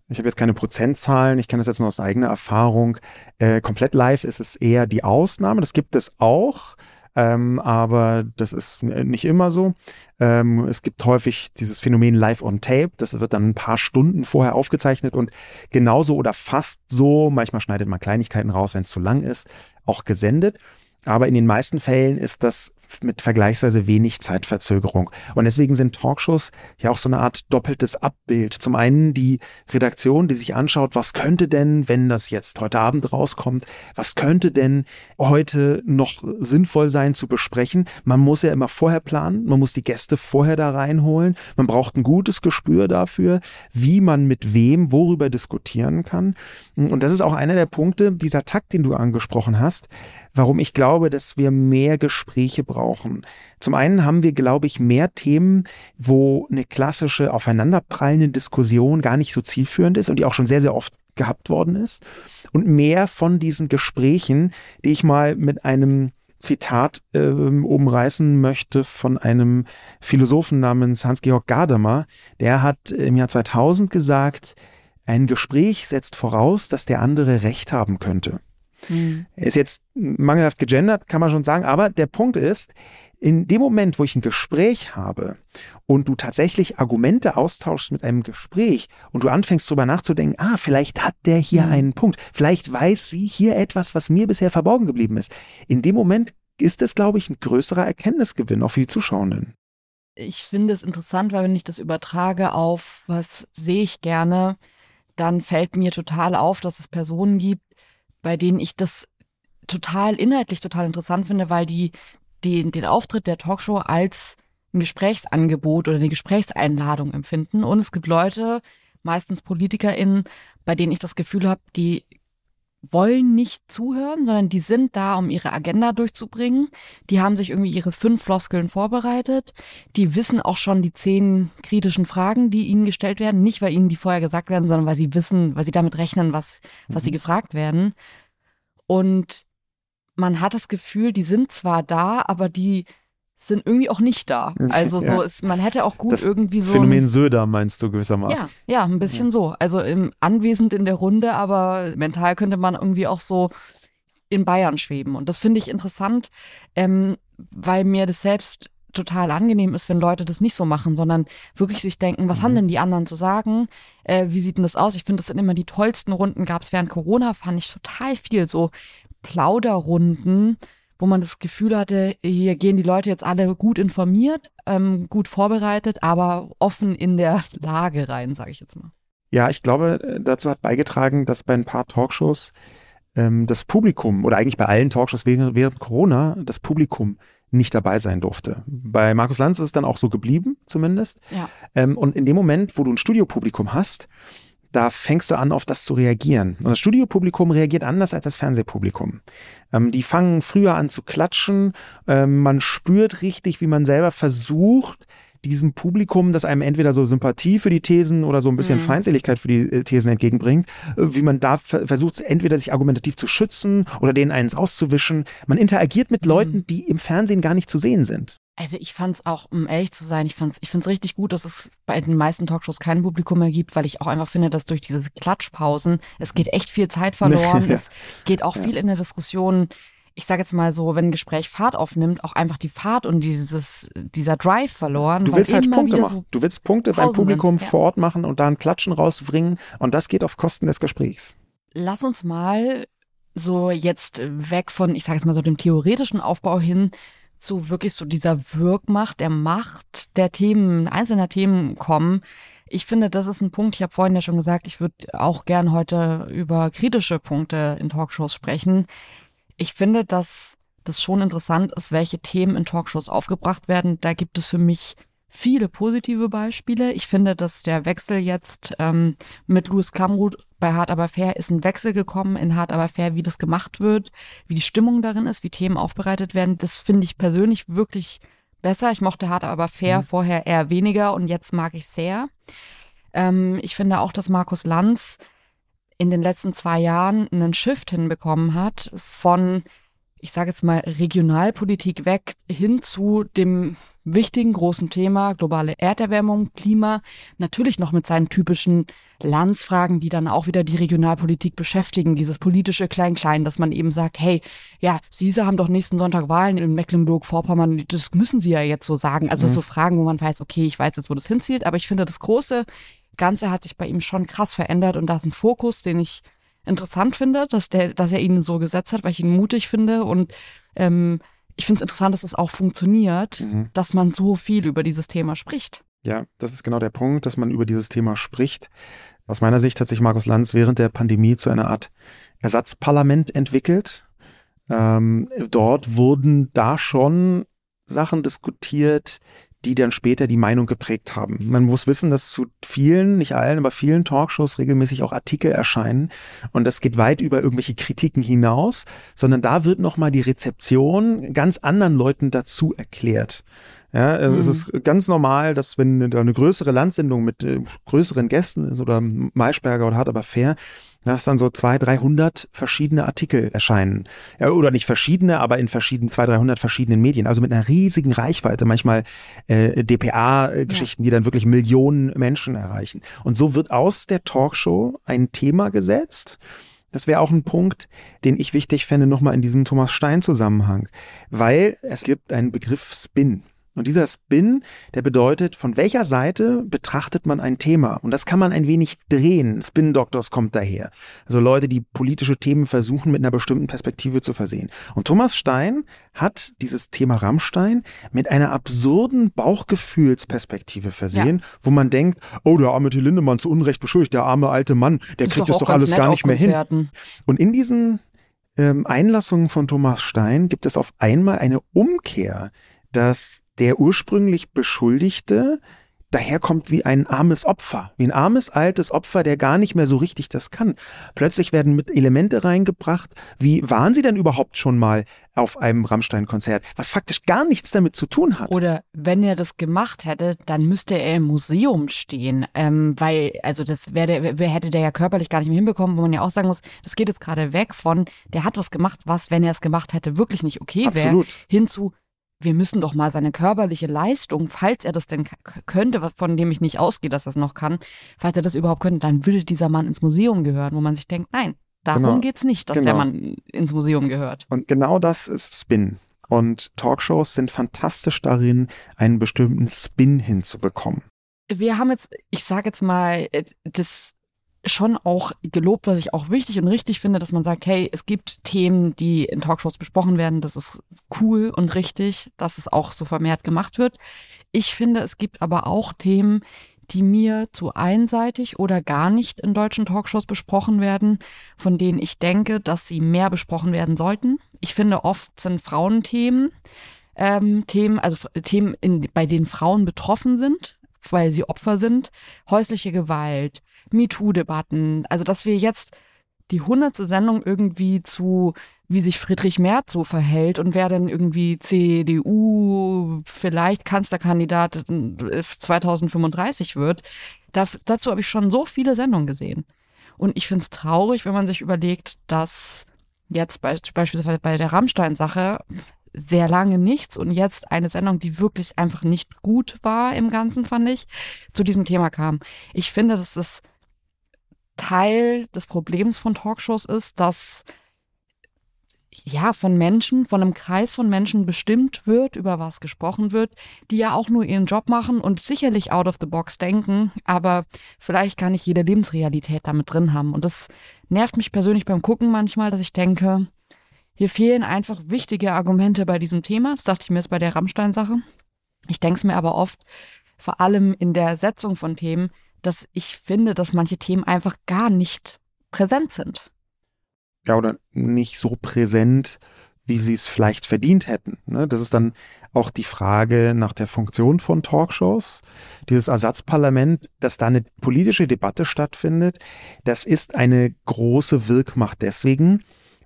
ich habe jetzt keine Prozentzahlen, ich kenne das jetzt nur aus eigener Erfahrung. Äh, komplett live ist es eher die Ausnahme, das gibt es auch. Ähm, aber das ist nicht immer so. Ähm, es gibt häufig dieses Phänomen Live on Tape. Das wird dann ein paar Stunden vorher aufgezeichnet und genauso oder fast so, manchmal schneidet man Kleinigkeiten raus, wenn es zu lang ist, auch gesendet. Aber in den meisten Fällen ist das mit vergleichsweise wenig Zeitverzögerung. Und deswegen sind Talkshows ja auch so eine Art doppeltes Abbild. Zum einen die Redaktion, die sich anschaut, was könnte denn, wenn das jetzt heute Abend rauskommt, was könnte denn heute noch sinnvoll sein zu besprechen. Man muss ja immer vorher planen, man muss die Gäste vorher da reinholen, man braucht ein gutes Gespür dafür, wie man mit wem worüber diskutieren kann. Und das ist auch einer der Punkte, dieser Takt, den du angesprochen hast, warum ich glaube, dass wir mehr Gespräche brauchen brauchen. Zum einen haben wir, glaube ich, mehr Themen, wo eine klassische aufeinanderprallende Diskussion gar nicht so zielführend ist und die auch schon sehr, sehr oft gehabt worden ist. Und mehr von diesen Gesprächen, die ich mal mit einem Zitat äh, umreißen möchte von einem Philosophen namens Hans-Georg Gadamer. Der hat im Jahr 2000 gesagt, ein Gespräch setzt voraus, dass der andere Recht haben könnte. Mhm. Ist jetzt mangelhaft gegendert, kann man schon sagen, aber der Punkt ist, in dem Moment, wo ich ein Gespräch habe und du tatsächlich Argumente austauschst mit einem Gespräch und du anfängst drüber nachzudenken, ah, vielleicht hat der hier mhm. einen Punkt, vielleicht weiß sie hier etwas, was mir bisher verborgen geblieben ist. In dem Moment ist es, glaube ich, ein größerer Erkenntnisgewinn auch für die Zuschauenden. Ich finde es interessant, weil wenn ich das übertrage auf, was sehe ich gerne, dann fällt mir total auf, dass es Personen gibt, bei denen ich das total inhaltlich total interessant finde, weil die den, den Auftritt der Talkshow als ein Gesprächsangebot oder eine Gesprächseinladung empfinden. Und es gibt Leute, meistens PolitikerInnen, bei denen ich das Gefühl habe, die wollen nicht zuhören, sondern die sind da, um ihre Agenda durchzubringen. Die haben sich irgendwie ihre fünf Floskeln vorbereitet. Die wissen auch schon die zehn kritischen Fragen, die ihnen gestellt werden. Nicht, weil ihnen die vorher gesagt werden, sondern weil sie wissen, weil sie damit rechnen, was, was mhm. sie gefragt werden. Und man hat das Gefühl, die sind zwar da, aber die sind irgendwie auch nicht da. Also so ja. ist, man hätte auch gut das irgendwie so. Phänomen Söder meinst du gewissermaßen? Ja, ja, ein bisschen ja. so. Also im, anwesend in der Runde, aber mental könnte man irgendwie auch so in Bayern schweben. Und das finde ich interessant, ähm, weil mir das selbst total angenehm ist, wenn Leute das nicht so machen, sondern wirklich sich denken, was mhm. haben denn die anderen zu sagen? Äh, wie sieht denn das aus? Ich finde, das sind immer die tollsten Runden. Gab es während Corona, fand ich total viel so Plauderrunden, wo man das Gefühl hatte, hier gehen die Leute jetzt alle gut informiert, ähm, gut vorbereitet, aber offen in der Lage rein, sage ich jetzt mal. Ja, ich glaube, äh, dazu hat beigetragen, dass bei ein paar Talkshows ähm, das Publikum oder eigentlich bei allen Talkshows während, während Corona das Publikum nicht dabei sein durfte. Bei Markus Lanz ist es dann auch so geblieben, zumindest. Ja. Ähm, und in dem Moment, wo du ein Studiopublikum hast, da fängst du an, auf das zu reagieren. Und das Studiopublikum reagiert anders als das Fernsehpublikum. Ähm, die fangen früher an zu klatschen. Ähm, man spürt richtig, wie man selber versucht, diesem Publikum, das einem entweder so Sympathie für die Thesen oder so ein bisschen mhm. Feindseligkeit für die äh, Thesen entgegenbringt, äh, wie man da versucht, entweder sich argumentativ zu schützen oder denen eins auszuwischen. Man interagiert mit Leuten, mhm. die im Fernsehen gar nicht zu sehen sind. Also ich fand es auch, um ehrlich zu sein, ich fand's, ich finde es richtig gut, dass es bei den meisten Talkshows kein Publikum mehr gibt, weil ich auch einfach finde, dass durch diese Klatschpausen, es geht echt viel Zeit verloren, ja. es geht auch ja. viel in der Diskussion ich sage jetzt mal so, wenn ein Gespräch Fahrt aufnimmt, auch einfach die Fahrt und dieses, dieser Drive verloren. Du willst halt Punkte machen. So du willst Punkte beim Publikum ja. vor Ort machen und da ein Klatschen rausbringen und das geht auf Kosten des Gesprächs. Lass uns mal so jetzt weg von, ich sage jetzt mal so dem theoretischen Aufbau hin zu wirklich so dieser Wirkmacht, der Macht der Themen, einzelner Themen kommen. Ich finde, das ist ein Punkt, ich habe vorhin ja schon gesagt, ich würde auch gern heute über kritische Punkte in Talkshows sprechen ich finde, dass das schon interessant ist, welche Themen in Talkshows aufgebracht werden. Da gibt es für mich viele positive Beispiele. Ich finde, dass der Wechsel jetzt ähm, mit Louis Klamroth bei Hard aber fair ist ein Wechsel gekommen in Hard aber fair, wie das gemacht wird, wie die Stimmung darin ist, wie Themen aufbereitet werden. Das finde ich persönlich wirklich besser. Ich mochte Hard aber fair mhm. vorher eher weniger und jetzt mag ich sehr. Ähm, ich finde auch, dass Markus Lanz in den letzten zwei Jahren einen Shift hinbekommen hat von, ich sage jetzt mal, Regionalpolitik weg hin zu dem wichtigen großen Thema globale Erderwärmung, Klima, natürlich noch mit seinen typischen Landsfragen, die dann auch wieder die Regionalpolitik beschäftigen, dieses politische Klein-Klein, dass man eben sagt, hey, ja, Sie haben doch nächsten Sonntag Wahlen in Mecklenburg-Vorpommern, das müssen Sie ja jetzt so sagen. Also mhm. so Fragen, wo man weiß, okay, ich weiß jetzt, wo das hinzielt, aber ich finde das große Ganze hat sich bei ihm schon krass verändert und da ist ein Fokus, den ich interessant finde, dass der, dass er ihn so gesetzt hat, weil ich ihn mutig finde und ähm, ich finde es interessant, dass es auch funktioniert, mhm. dass man so viel über dieses Thema spricht. Ja, das ist genau der Punkt, dass man über dieses Thema spricht. Aus meiner Sicht hat sich Markus Lanz während der Pandemie zu einer Art Ersatzparlament entwickelt. Ähm, dort wurden da schon Sachen diskutiert, die dann später die Meinung geprägt haben. Man muss wissen, dass zu vielen, nicht allen, aber vielen Talkshows regelmäßig auch Artikel erscheinen und das geht weit über irgendwelche Kritiken hinaus, sondern da wird nochmal die Rezeption ganz anderen Leuten dazu erklärt. Ja, äh, mhm. es ist ganz normal, dass wenn da eine größere Landsendung mit äh, größeren Gästen ist oder Maischberger oder Hart aber fair, dass dann so zwei, dreihundert verschiedene Artikel erscheinen. Ja, oder nicht verschiedene, aber in verschiedenen, zwei, dreihundert verschiedenen Medien. Also mit einer riesigen Reichweite, manchmal äh, DPA-Geschichten, ja. die dann wirklich Millionen Menschen erreichen. Und so wird aus der Talkshow ein Thema gesetzt. Das wäre auch ein Punkt, den ich wichtig fände, nochmal in diesem Thomas Stein-Zusammenhang. Weil es gibt einen Begriff Spin. Und dieser Spin, der bedeutet, von welcher Seite betrachtet man ein Thema? Und das kann man ein wenig drehen. Spin-Doctors kommt daher. Also Leute, die politische Themen versuchen, mit einer bestimmten Perspektive zu versehen. Und Thomas Stein hat dieses Thema Rammstein mit einer absurden Bauchgefühlsperspektive versehen, ja. wo man denkt, oh, der arme Till Lindemann zu Unrecht beschuldigt, der arme alte Mann, der kriegt das doch alles gar nicht mehr hin. Und in diesen ähm, Einlassungen von Thomas Stein gibt es auf einmal eine Umkehr, dass der ursprünglich Beschuldigte daherkommt wie ein armes Opfer, wie ein armes altes Opfer, der gar nicht mehr so richtig das kann. Plötzlich werden mit Elemente reingebracht, wie waren sie denn überhaupt schon mal auf einem Rammstein-Konzert, was faktisch gar nichts damit zu tun hat. Oder wenn er das gemacht hätte, dann müsste er im Museum stehen, ähm, weil, also das wäre, wer hätte der ja körperlich gar nicht mehr hinbekommen, wo man ja auch sagen muss, das geht jetzt gerade weg von, der hat was gemacht, was, wenn er es gemacht hätte, wirklich nicht okay wäre, hin zu, wir müssen doch mal seine körperliche Leistung, falls er das denn könnte, von dem ich nicht ausgehe, dass er es noch kann, falls er das überhaupt könnte, dann würde dieser Mann ins Museum gehören, wo man sich denkt, nein, darum genau. geht's nicht, dass genau. der Mann ins Museum gehört. Und genau das ist Spin. Und Talkshows sind fantastisch darin, einen bestimmten Spin hinzubekommen. Wir haben jetzt, ich sage jetzt mal, äh, das schon auch gelobt, was ich auch wichtig und richtig finde, dass man sagt, hey, es gibt Themen, die in Talkshows besprochen werden. Das ist cool und richtig, dass es auch so vermehrt gemacht wird. Ich finde, es gibt aber auch Themen, die mir zu einseitig oder gar nicht in deutschen Talkshows besprochen werden, von denen ich denke, dass sie mehr besprochen werden sollten. Ich finde, oft sind Frauenthemen ähm, Themen, also Themen, in, bei denen Frauen betroffen sind, weil sie Opfer sind, häusliche Gewalt, MeToo-Debatten, also dass wir jetzt die hundertste Sendung irgendwie zu, wie sich Friedrich Merz so verhält und wer denn irgendwie CDU vielleicht Kanzlerkandidat 2035 wird. Da, dazu habe ich schon so viele Sendungen gesehen. Und ich finde es traurig, wenn man sich überlegt, dass jetzt beispielsweise bei der Rammstein-Sache sehr lange nichts und jetzt eine Sendung, die wirklich einfach nicht gut war im Ganzen, fand ich, zu diesem Thema kam. Ich finde, dass das Teil des Problems von Talkshows ist, dass ja von Menschen, von einem Kreis von Menschen bestimmt wird, über was gesprochen wird, die ja auch nur ihren Job machen und sicherlich out of the box denken, aber vielleicht gar nicht jede Lebensrealität damit drin haben. Und das nervt mich persönlich beim Gucken manchmal, dass ich denke, hier fehlen einfach wichtige Argumente bei diesem Thema. Das dachte ich mir jetzt bei der Rammstein-Sache. Ich denke es mir aber oft, vor allem in der Setzung von Themen, dass ich finde, dass manche Themen einfach gar nicht präsent sind. Ja, oder nicht so präsent, wie sie es vielleicht verdient hätten. Ne? Das ist dann auch die Frage nach der Funktion von Talkshows. Dieses Ersatzparlament, dass da eine politische Debatte stattfindet, das ist eine große Wirkmacht deswegen,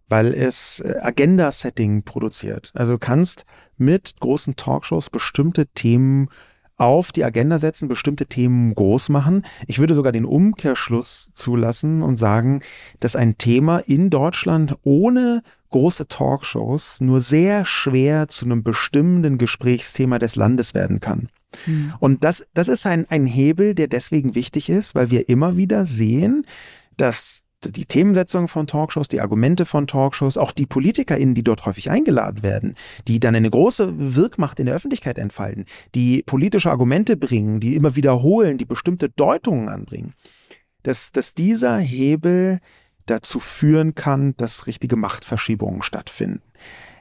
weil es äh, Agenda-Setting produziert. Also du kannst mit großen Talkshows bestimmte Themen auf die Agenda setzen, bestimmte Themen groß machen. Ich würde sogar den Umkehrschluss zulassen und sagen, dass ein Thema in Deutschland ohne große Talkshows nur sehr schwer zu einem bestimmenden Gesprächsthema des Landes werden kann. Mhm. Und das, das ist ein, ein Hebel, der deswegen wichtig ist, weil wir immer wieder sehen, dass die Themensetzung von Talkshows, die Argumente von Talkshows, auch die PolitikerInnen, die dort häufig eingeladen werden, die dann eine große Wirkmacht in der Öffentlichkeit entfalten, die politische Argumente bringen, die immer wiederholen, die bestimmte Deutungen anbringen, dass, dass dieser Hebel dazu führen kann, dass richtige Machtverschiebungen stattfinden.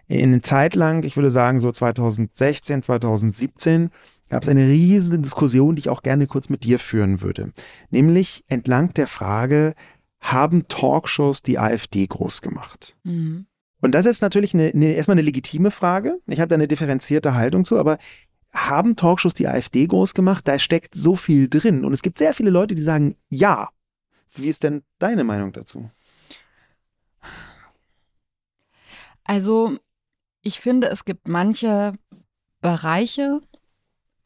In Zeit lang, ich würde sagen so 2016, 2017, gab es eine riesige Diskussion, die ich auch gerne kurz mit dir führen würde. Nämlich entlang der Frage, haben Talkshows die AfD groß gemacht? Mhm. Und das ist natürlich eine, eine, erstmal eine legitime Frage. Ich habe da eine differenzierte Haltung zu, aber haben Talkshows die AfD groß gemacht? Da steckt so viel drin. Und es gibt sehr viele Leute, die sagen ja. Wie ist denn deine Meinung dazu? Also, ich finde, es gibt manche Bereiche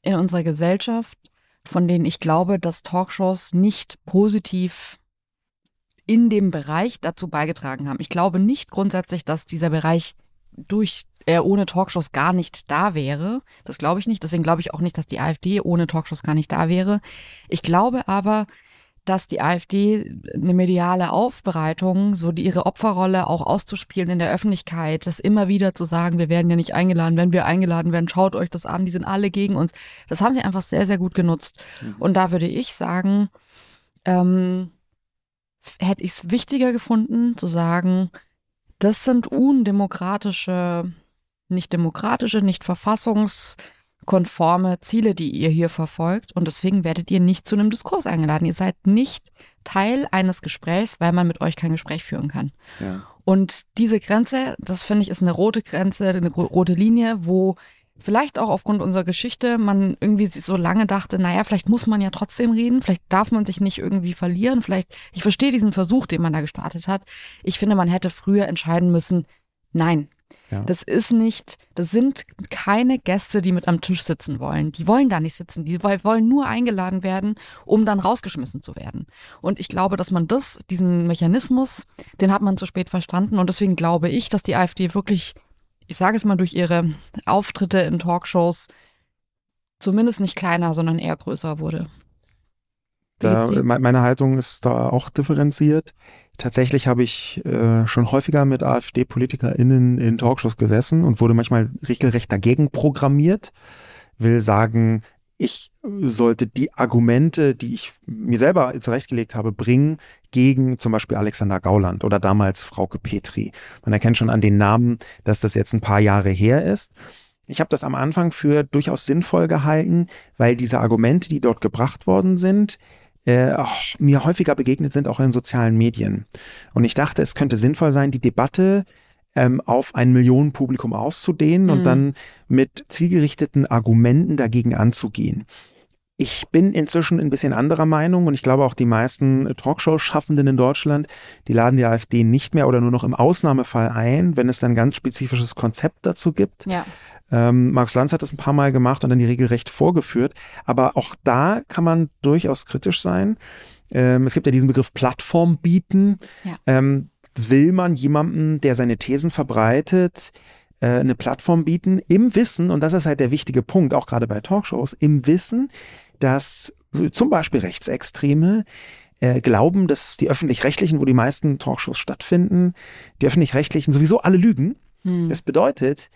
in unserer Gesellschaft, von denen ich glaube, dass Talkshows nicht positiv in dem Bereich dazu beigetragen haben. Ich glaube nicht grundsätzlich, dass dieser Bereich durch äh, ohne Talkshows gar nicht da wäre. Das glaube ich nicht. Deswegen glaube ich auch nicht, dass die AfD ohne Talkshows gar nicht da wäre. Ich glaube aber, dass die AfD eine mediale Aufbereitung, so die, ihre Opferrolle auch auszuspielen in der Öffentlichkeit, das immer wieder zu sagen, wir werden ja nicht eingeladen, wenn wir eingeladen werden, schaut euch das an, die sind alle gegen uns. Das haben sie einfach sehr, sehr gut genutzt. Mhm. Und da würde ich sagen, ähm, hätte ich es wichtiger gefunden, zu sagen, das sind undemokratische, nicht demokratische, nicht verfassungskonforme Ziele, die ihr hier verfolgt. Und deswegen werdet ihr nicht zu einem Diskurs eingeladen. Ihr seid nicht Teil eines Gesprächs, weil man mit euch kein Gespräch führen kann. Ja. Und diese Grenze, das finde ich, ist eine rote Grenze, eine rote Linie, wo vielleicht auch aufgrund unserer Geschichte man irgendwie so lange dachte, naja, vielleicht muss man ja trotzdem reden, vielleicht darf man sich nicht irgendwie verlieren, vielleicht, ich verstehe diesen Versuch, den man da gestartet hat. Ich finde, man hätte früher entscheiden müssen, nein, ja. Das ist nicht, das sind keine Gäste, die mit am Tisch sitzen wollen. Die wollen da nicht sitzen. Die wollen nur eingeladen werden, um dann rausgeschmissen zu werden. Und ich glaube, dass man das, diesen Mechanismus, den hat man zu spät verstanden. Und deswegen glaube ich, dass die AfD wirklich ich sage es mal, durch ihre Auftritte in Talkshows zumindest nicht kleiner, sondern eher größer wurde. Da, meine Haltung ist da auch differenziert. Tatsächlich habe ich äh, schon häufiger mit AfD-PolitikerInnen in Talkshows gesessen und wurde manchmal regelrecht dagegen programmiert. Will sagen, ich sollte die Argumente, die ich mir selber zurechtgelegt habe, bringen gegen zum Beispiel Alexander Gauland oder damals Frauke Petri. Man erkennt schon an den Namen, dass das jetzt ein paar Jahre her ist. Ich habe das am Anfang für durchaus sinnvoll gehalten, weil diese Argumente, die dort gebracht worden sind, äh, mir häufiger begegnet sind, auch in sozialen Medien. Und ich dachte, es könnte sinnvoll sein, die Debatte ähm, auf ein Millionenpublikum auszudehnen mhm. und dann mit zielgerichteten Argumenten dagegen anzugehen. Ich bin inzwischen ein bisschen anderer Meinung und ich glaube auch die meisten Talkshow-Schaffenden in Deutschland, die laden die AfD nicht mehr oder nur noch im Ausnahmefall ein, wenn es dann ein ganz spezifisches Konzept dazu gibt. Ja. Ähm, Markus Lanz hat das ein paar Mal gemacht und dann die Regel recht vorgeführt. Aber auch da kann man durchaus kritisch sein. Ähm, es gibt ja diesen Begriff Plattform bieten. Ja. Ähm, will man jemandem, der seine Thesen verbreitet, äh, eine Plattform bieten, im Wissen, und das ist halt der wichtige Punkt, auch gerade bei Talkshows, im Wissen, dass zum Beispiel Rechtsextreme äh, glauben, dass die öffentlich-rechtlichen, wo die meisten Talkshows stattfinden, die öffentlich-rechtlichen sowieso alle lügen. Hm. Das bedeutet,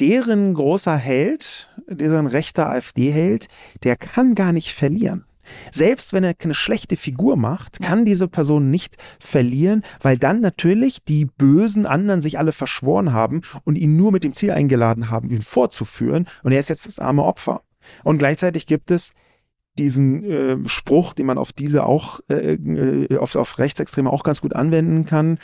deren großer Held, deren rechter AfD-Held, der kann gar nicht verlieren. Selbst wenn er eine schlechte Figur macht, kann diese Person nicht verlieren, weil dann natürlich die bösen anderen sich alle verschworen haben und ihn nur mit dem Ziel eingeladen haben, ihn vorzuführen. Und er ist jetzt das arme Opfer. Und gleichzeitig gibt es diesen äh, Spruch, den man auf diese auch, äh, äh, auf, auf Rechtsextreme auch ganz gut anwenden kann,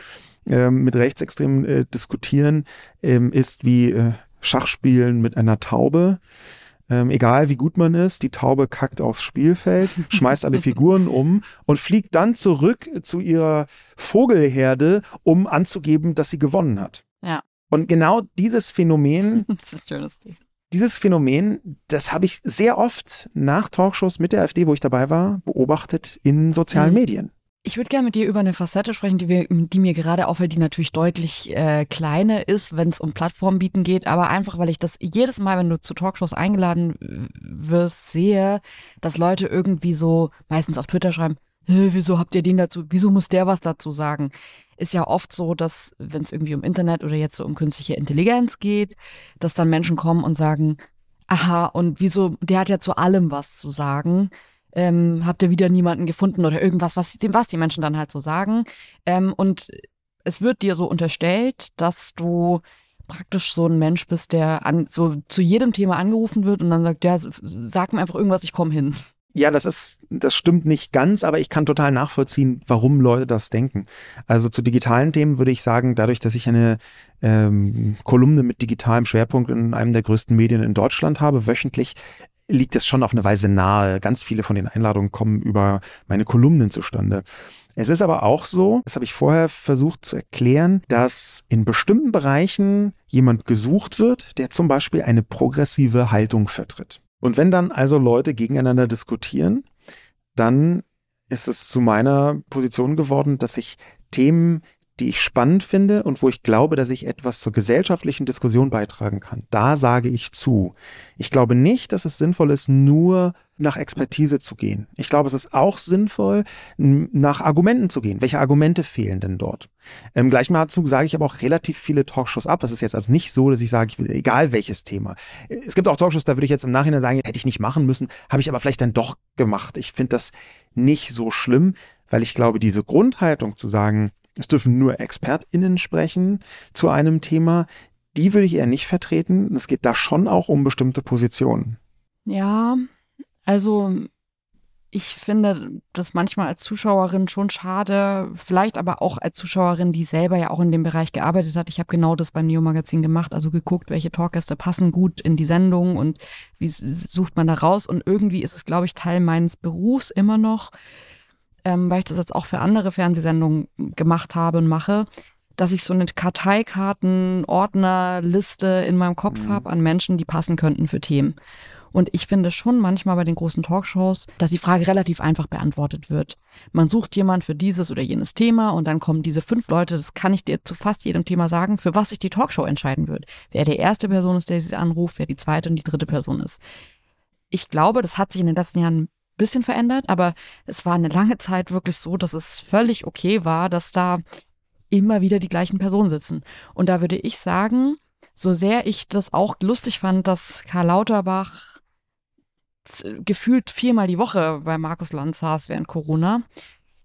äh, mit Rechtsextremen äh, diskutieren, äh, ist wie äh, Schachspielen mit einer Taube. Ähm, egal wie gut man ist, die Taube kackt aufs Spielfeld, schmeißt alle Figuren um und fliegt dann zurück zu ihrer Vogelherde, um anzugeben, dass sie gewonnen hat. Ja. Und genau dieses Phänomen dieses Phänomen, das habe ich sehr oft nach Talkshows mit der AfD, wo ich dabei war, beobachtet in sozialen mhm. Medien. Ich würde gerne mit dir über eine Facette sprechen, die, wir, die mir gerade auffällt, die natürlich deutlich äh, kleiner ist, wenn es um Plattformbieten geht, aber einfach, weil ich das jedes Mal, wenn du zu Talkshows eingeladen wirst, sehe, dass Leute irgendwie so meistens auf Twitter schreiben, wieso habt ihr den dazu, wieso muss der was dazu sagen? ist ja oft so, dass wenn es irgendwie um Internet oder jetzt so um künstliche Intelligenz geht, dass dann Menschen kommen und sagen, aha, und wieso, der hat ja zu allem was zu sagen. Ähm, habt ihr wieder niemanden gefunden oder irgendwas, was, was die Menschen dann halt so sagen. Ähm, und es wird dir so unterstellt, dass du praktisch so ein Mensch bist, der an, so zu jedem Thema angerufen wird und dann sagt, ja, sag mir einfach irgendwas, ich komme hin. Ja, das ist, das stimmt nicht ganz, aber ich kann total nachvollziehen, warum Leute das denken. Also zu digitalen Themen würde ich sagen, dadurch, dass ich eine ähm, Kolumne mit digitalem Schwerpunkt in einem der größten Medien in Deutschland habe, wöchentlich, liegt es schon auf eine Weise nahe. Ganz viele von den Einladungen kommen über meine Kolumnen zustande. Es ist aber auch so, das habe ich vorher versucht zu erklären, dass in bestimmten Bereichen jemand gesucht wird, der zum Beispiel eine progressive Haltung vertritt. Und wenn dann also Leute gegeneinander diskutieren, dann ist es zu meiner Position geworden, dass ich Themen, die ich spannend finde und wo ich glaube, dass ich etwas zur gesellschaftlichen Diskussion beitragen kann, da sage ich zu. Ich glaube nicht, dass es sinnvoll ist, nur nach Expertise zu gehen. Ich glaube, es ist auch sinnvoll, nach Argumenten zu gehen. Welche Argumente fehlen denn dort? Im gleichen Atemzug sage ich aber auch relativ viele Talkshows ab. Das ist jetzt also nicht so, dass ich sage, ich will, egal welches Thema. Es gibt auch Talkshows, da würde ich jetzt im Nachhinein sagen, hätte ich nicht machen müssen, habe ich aber vielleicht dann doch gemacht. Ich finde das nicht so schlimm, weil ich glaube, diese Grundhaltung zu sagen, es dürfen nur ExpertInnen sprechen zu einem Thema, die würde ich eher nicht vertreten. Es geht da schon auch um bestimmte Positionen. Ja, also ich finde das manchmal als Zuschauerin schon schade, vielleicht aber auch als Zuschauerin, die selber ja auch in dem Bereich gearbeitet hat. Ich habe genau das beim Neo-Magazin gemacht, also geguckt, welche Talkgäste passen gut in die Sendung und wie sucht man da raus. Und irgendwie ist es, glaube ich, Teil meines Berufs immer noch, ähm, weil ich das jetzt auch für andere Fernsehsendungen gemacht habe und mache, dass ich so eine Karteikarten, Ordnerliste in meinem Kopf mhm. habe an Menschen, die passen könnten für Themen. Und ich finde schon manchmal bei den großen Talkshows, dass die Frage relativ einfach beantwortet wird. Man sucht jemand für dieses oder jenes Thema und dann kommen diese fünf Leute, das kann ich dir zu fast jedem Thema sagen, für was sich die Talkshow entscheiden wird. Wer die erste Person ist, der sie anruft, wer die zweite und die dritte Person ist. Ich glaube, das hat sich in den letzten Jahren bisschen verändert, aber es war eine lange Zeit wirklich so, dass es völlig okay war, dass da immer wieder die gleichen Personen sitzen. Und da würde ich sagen, so sehr ich das auch lustig fand, dass Karl Lauterbach gefühlt viermal die Woche bei Markus Lanz saß während Corona,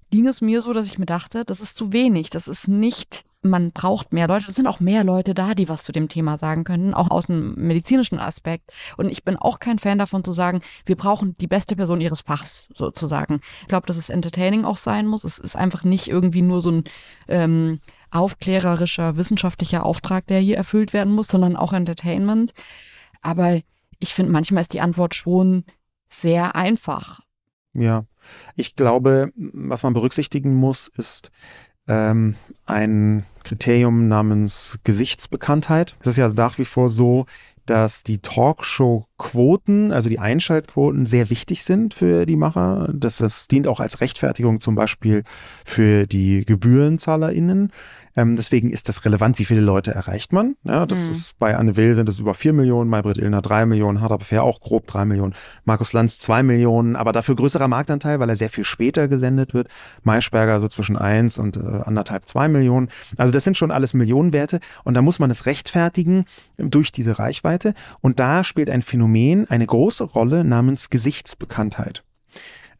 ging es mir so, dass ich mir dachte, das ist zu wenig. Das ist nicht, man braucht mehr Leute. Es sind auch mehr Leute da, die was zu dem Thema sagen können, auch aus einem medizinischen Aspekt. Und ich bin auch kein Fan davon zu sagen, wir brauchen die beste Person ihres Fachs sozusagen. Ich glaube, dass es entertaining auch sein muss. Es ist einfach nicht irgendwie nur so ein ähm, aufklärerischer, wissenschaftlicher Auftrag, der hier erfüllt werden muss, sondern auch Entertainment. Aber ich finde, manchmal ist die Antwort schon sehr einfach. Ja, ich glaube, was man berücksichtigen muss, ist ähm, ein Kriterium namens Gesichtsbekanntheit. Es ist ja nach wie vor so, dass die Talkshow-Quoten, also die Einschaltquoten, sehr wichtig sind für die Macher. Das, das dient auch als Rechtfertigung zum Beispiel für die GebührenzahlerInnen. Ähm, deswegen ist das relevant, wie viele Leute erreicht man. Ja, das mhm. ist bei Anne Will sind es über vier Millionen, Maybrit Illner drei Millionen, Harter Fair auch grob drei Millionen, Markus Lanz zwei Millionen, aber dafür größerer Marktanteil, weil er sehr viel später gesendet wird. Maischberger so zwischen eins und äh, anderthalb, zwei Millionen. Also das sind schon alles Millionenwerte und da muss man es rechtfertigen durch diese Reichweite. Und da spielt ein Phänomen eine große Rolle namens Gesichtsbekanntheit.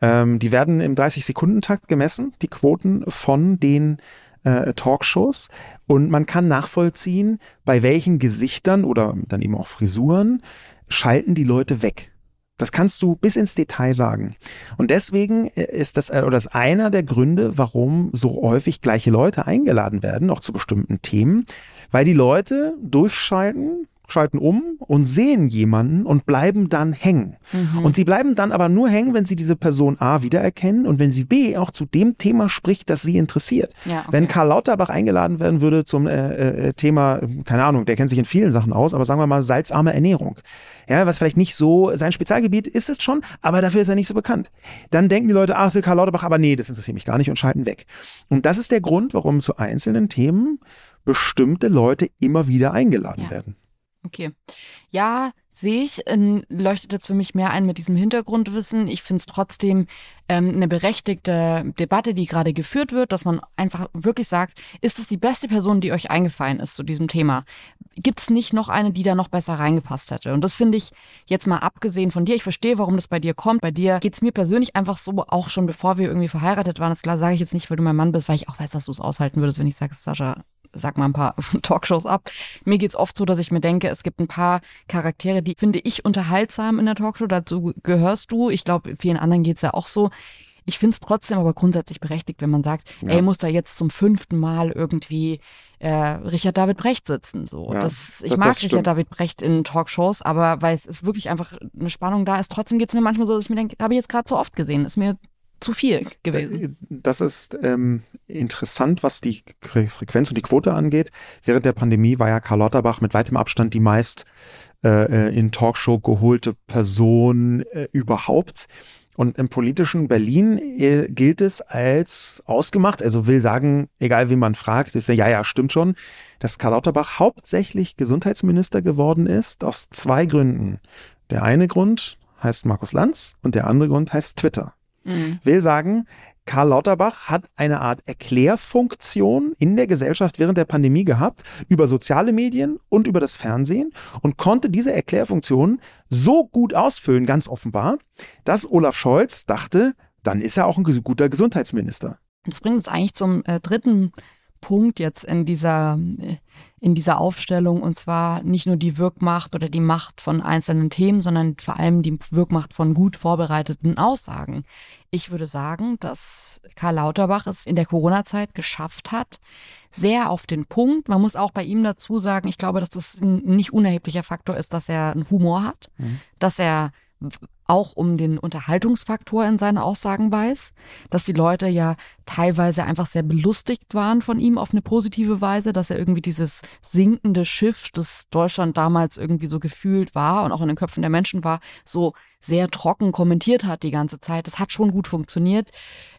Ähm, die werden im 30-Sekunden-Takt gemessen, die Quoten von den äh, Talkshows und man kann nachvollziehen, bei welchen Gesichtern oder dann eben auch Frisuren schalten die Leute weg. Das kannst du bis ins Detail sagen. Und deswegen äh, ist das, äh, oder ist einer der Gründe, warum so häufig gleiche Leute eingeladen werden, auch zu bestimmten Themen, weil die Leute durchschalten, schalten um und sehen jemanden und bleiben dann hängen. Mhm. Und sie bleiben dann aber nur hängen, wenn sie diese Person A wiedererkennen und wenn sie B auch zu dem Thema spricht, das sie interessiert. Ja, okay. Wenn Karl Lauterbach eingeladen werden würde zum äh, äh, Thema, keine Ahnung, der kennt sich in vielen Sachen aus, aber sagen wir mal salzarme Ernährung. Ja, was vielleicht nicht so sein Spezialgebiet ist es schon, aber dafür ist er nicht so bekannt. Dann denken die Leute, ach, ist Karl Lauterbach, aber nee, das interessiert mich gar nicht und schalten weg. Und das ist der Grund, warum zu einzelnen Themen bestimmte Leute immer wieder eingeladen ja. werden. Okay. Ja, sehe ich, ähm, leuchtet jetzt für mich mehr ein mit diesem Hintergrundwissen. Ich finde es trotzdem ähm, eine berechtigte Debatte, die gerade geführt wird, dass man einfach wirklich sagt, ist es die beste Person, die euch eingefallen ist zu diesem Thema? Gibt es nicht noch eine, die da noch besser reingepasst hätte? Und das finde ich jetzt mal abgesehen von dir. Ich verstehe, warum das bei dir kommt. Bei dir geht es mir persönlich einfach so, auch schon bevor wir irgendwie verheiratet waren. Das klar sage ich jetzt nicht, weil du mein Mann bist, weil ich auch weiß, dass du es aushalten würdest, wenn ich sage, Sascha, sag mal ein paar Talkshows ab. Mir geht's oft so, dass ich mir denke, es gibt ein paar Charaktere, die finde ich unterhaltsam in der Talkshow. Dazu gehörst du. Ich glaube, vielen anderen geht's ja auch so. Ich finde es trotzdem aber grundsätzlich berechtigt, wenn man sagt, ja. ey, muss da jetzt zum fünften Mal irgendwie äh, Richard David Brecht sitzen. So, ja, das, ich das, mag das Richard David Brecht in Talkshows, aber weil es ist wirklich einfach eine Spannung da ist. Trotzdem geht's mir manchmal so, dass ich mir denke, habe ich jetzt gerade so oft gesehen, ist mir zu viel gewesen. Das ist ähm, interessant, was die Frequenz und die Quote angeht. Während der Pandemie war ja Karl Lauterbach mit weitem Abstand die meist äh, in Talkshow geholte Person äh, überhaupt. Und im politischen Berlin äh, gilt es als ausgemacht, also will sagen, egal wie man fragt, ist ja, ja, ja, stimmt schon, dass Karl Lauterbach hauptsächlich Gesundheitsminister geworden ist, aus zwei Gründen. Der eine Grund heißt Markus Lanz und der andere Grund heißt Twitter. Mhm. Will sagen, Karl Lauterbach hat eine Art Erklärfunktion in der Gesellschaft während der Pandemie gehabt, über soziale Medien und über das Fernsehen und konnte diese Erklärfunktion so gut ausfüllen, ganz offenbar, dass Olaf Scholz dachte, dann ist er auch ein guter Gesundheitsminister. Das bringt uns eigentlich zum äh, dritten Punkt jetzt in dieser, in dieser Aufstellung und zwar nicht nur die Wirkmacht oder die Macht von einzelnen Themen, sondern vor allem die Wirkmacht von gut vorbereiteten Aussagen. Ich würde sagen, dass Karl Lauterbach es in der Corona-Zeit geschafft hat, sehr auf den Punkt. Man muss auch bei ihm dazu sagen, ich glaube, dass das ein nicht unerheblicher Faktor ist, dass er einen Humor hat, mhm. dass er auch um den Unterhaltungsfaktor in seinen Aussagen weiß, dass die Leute ja teilweise einfach sehr belustigt waren von ihm auf eine positive Weise, dass er irgendwie dieses sinkende Schiff, das Deutschland damals irgendwie so gefühlt war und auch in den Köpfen der Menschen war, so sehr trocken kommentiert hat die ganze Zeit. Das hat schon gut funktioniert.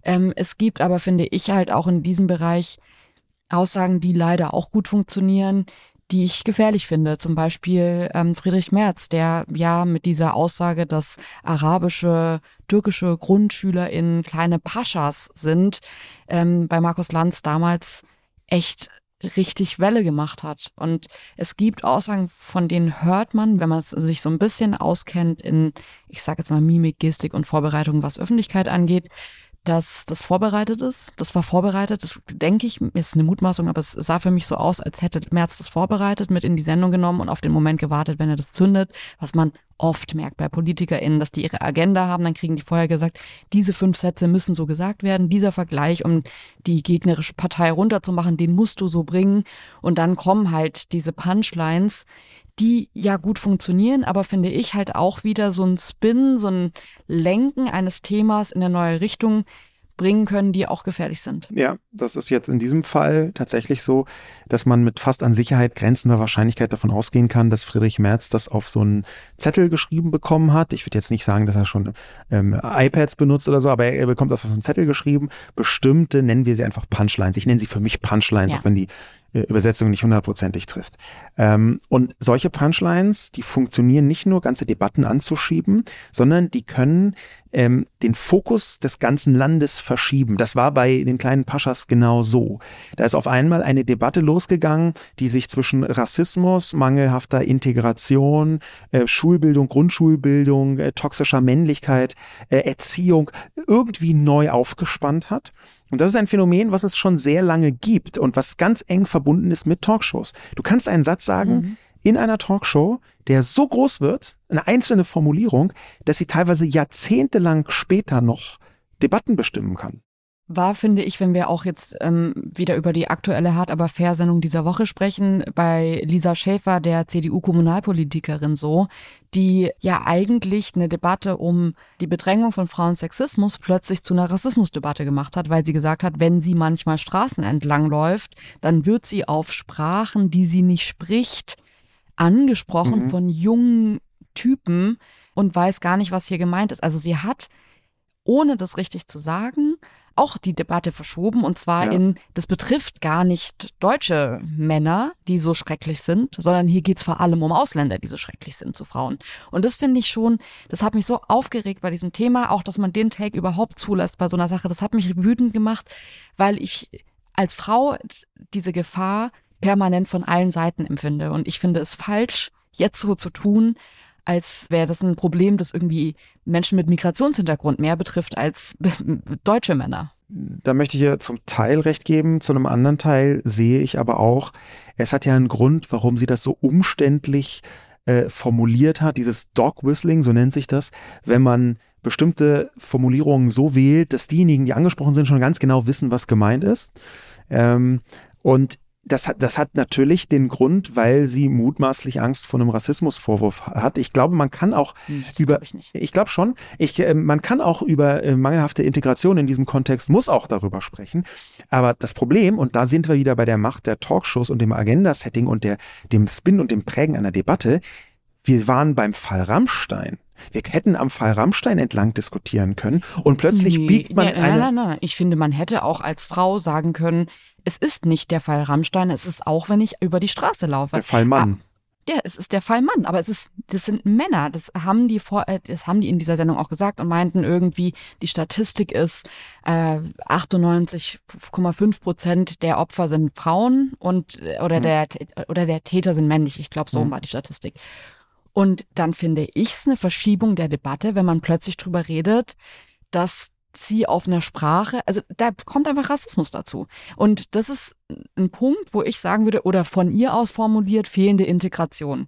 Ähm, es gibt aber, finde ich, halt auch in diesem Bereich Aussagen, die leider auch gut funktionieren, die ich gefährlich finde. Zum Beispiel ähm, Friedrich Merz, der ja mit dieser Aussage, dass arabische, türkische GrundschülerInnen kleine Paschas sind, ähm, bei Markus Lanz damals echt richtig Welle gemacht hat. Und es gibt Aussagen, von denen hört man, wenn man sich so ein bisschen auskennt in, ich sage jetzt mal Mimik, Gestik und Vorbereitung, was Öffentlichkeit angeht, dass das vorbereitet ist. Das war vorbereitet, das denke ich, ist eine Mutmaßung, aber es sah für mich so aus, als hätte Merz das vorbereitet, mit in die Sendung genommen und auf den Moment gewartet, wenn er das zündet, was man oft merkt bei PolitikerInnen, dass die ihre Agenda haben, dann kriegen die vorher gesagt, diese fünf Sätze müssen so gesagt werden, dieser Vergleich, um die gegnerische Partei runterzumachen, den musst du so bringen. Und dann kommen halt diese Punchlines, die ja gut funktionieren, aber finde ich halt auch wieder so ein Spin, so ein Lenken eines Themas in eine neue Richtung bringen können, die auch gefährlich sind. Ja, das ist jetzt in diesem Fall tatsächlich so, dass man mit fast an Sicherheit grenzender Wahrscheinlichkeit davon ausgehen kann, dass Friedrich Merz das auf so einen Zettel geschrieben bekommen hat. Ich würde jetzt nicht sagen, dass er schon ähm, iPads benutzt oder so, aber er bekommt auf einen Zettel geschrieben bestimmte, nennen wir sie einfach Punchlines. Ich nenne sie für mich Punchlines, ja. auch wenn die Übersetzung nicht hundertprozentig trifft. Ähm, und solche Punchlines, die funktionieren nicht nur, ganze Debatten anzuschieben, sondern die können ähm, den Fokus des ganzen Landes verschieben. Das war bei den kleinen Paschas genau so. Da ist auf einmal eine Debatte losgegangen, die sich zwischen Rassismus, mangelhafter Integration, äh, Schulbildung, Grundschulbildung, äh, toxischer Männlichkeit, äh, Erziehung irgendwie neu aufgespannt hat. Und das ist ein Phänomen, was es schon sehr lange gibt und was ganz eng verbunden ist mit Talkshows. Du kannst einen Satz sagen mhm. in einer Talkshow, der so groß wird, eine einzelne Formulierung, dass sie teilweise jahrzehntelang später noch Debatten bestimmen kann war, finde ich, wenn wir auch jetzt ähm, wieder über die aktuelle Hart aber fair Sendung dieser Woche sprechen, bei Lisa Schäfer, der CDU-Kommunalpolitikerin so, die ja eigentlich eine Debatte um die Bedrängung von Frauensexismus plötzlich zu einer Rassismusdebatte gemacht hat, weil sie gesagt hat, wenn sie manchmal Straßen entlang läuft, dann wird sie auf Sprachen, die sie nicht spricht, angesprochen mhm. von jungen Typen und weiß gar nicht, was hier gemeint ist. Also sie hat, ohne das richtig zu sagen, auch die Debatte verschoben und zwar ja. in, das betrifft gar nicht deutsche Männer, die so schrecklich sind, sondern hier geht's vor allem um Ausländer, die so schrecklich sind zu Frauen. Und das finde ich schon, das hat mich so aufgeregt bei diesem Thema, auch dass man den Take überhaupt zulässt bei so einer Sache. Das hat mich wütend gemacht, weil ich als Frau diese Gefahr permanent von allen Seiten empfinde. Und ich finde es falsch, jetzt so zu tun, als wäre das ein Problem, das irgendwie Menschen mit Migrationshintergrund mehr betrifft als deutsche Männer. Da möchte ich ihr zum Teil recht geben, zu einem anderen Teil sehe ich aber auch, es hat ja einen Grund, warum sie das so umständlich äh, formuliert hat, dieses Dog Whistling, so nennt sich das, wenn man bestimmte Formulierungen so wählt, dass diejenigen, die angesprochen sind, schon ganz genau wissen, was gemeint ist. Ähm, und das hat, das hat natürlich den Grund, weil sie mutmaßlich Angst vor einem Rassismusvorwurf hat. Ich glaube, man kann auch hm, über, ich, ich glaube schon, ich, äh, man kann auch über äh, mangelhafte Integration in diesem Kontext, muss auch darüber sprechen. Aber das Problem, und da sind wir wieder bei der Macht der Talkshows und dem Agenda-Setting und der, dem Spin und dem Prägen einer Debatte, wir waren beim Fall Rammstein. Wir hätten am Fall Rammstein entlang diskutieren können und plötzlich nee, biegt man nee, nein, eine. Nein, nein, nein. Ich finde, man hätte auch als Frau sagen können, es ist nicht der Fall Rammstein, es ist auch, wenn ich über die Straße laufe. Der Fall Mann. Ah, ja, es ist der Fall Mann, aber es ist, das sind Männer. Das haben die vor, äh, das haben die in dieser Sendung auch gesagt und meinten irgendwie, die Statistik ist, äh, 98,5 Prozent der Opfer sind Frauen und äh, oder mhm. der oder der Täter sind männlich. Ich glaube, so mhm. war die Statistik. Und dann finde ich es eine Verschiebung der Debatte, wenn man plötzlich drüber redet, dass sie auf einer Sprache, also da kommt einfach Rassismus dazu. Und das ist ein Punkt, wo ich sagen würde, oder von ihr aus formuliert, fehlende Integration.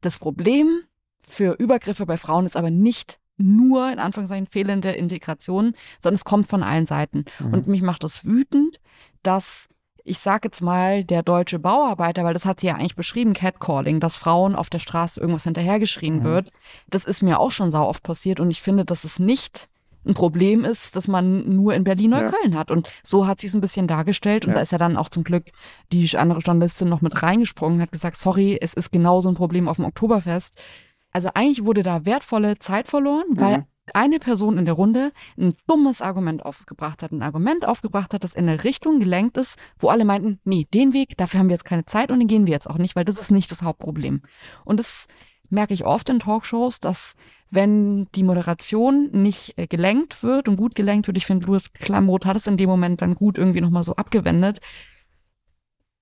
Das Problem für Übergriffe bei Frauen ist aber nicht nur in Anführungszeichen fehlende Integration, sondern es kommt von allen Seiten. Mhm. Und mich macht das wütend, dass ich sage jetzt mal, der deutsche Bauarbeiter, weil das hat sie ja eigentlich beschrieben, Catcalling, dass Frauen auf der Straße irgendwas hinterhergeschrien mhm. wird. Das ist mir auch schon sau oft passiert und ich finde, dass es nicht ein Problem ist, dass man nur in Berlin-Neukölln ja. hat. Und so hat sie es ein bisschen dargestellt. Und ja. da ist ja dann auch zum Glück die andere Journalistin noch mit reingesprungen, hat gesagt, sorry, es ist genauso ein Problem auf dem Oktoberfest. Also eigentlich wurde da wertvolle Zeit verloren, weil mhm. Eine Person in der Runde ein dummes Argument aufgebracht hat, ein Argument aufgebracht hat, das in eine Richtung gelenkt ist, wo alle meinten, nee, den Weg, dafür haben wir jetzt keine Zeit und den gehen wir jetzt auch nicht, weil das ist nicht das Hauptproblem. Und das merke ich oft in Talkshows, dass wenn die Moderation nicht äh, gelenkt wird und gut gelenkt wird, ich finde, Louis Klamroth hat es in dem Moment dann gut irgendwie nochmal so abgewendet,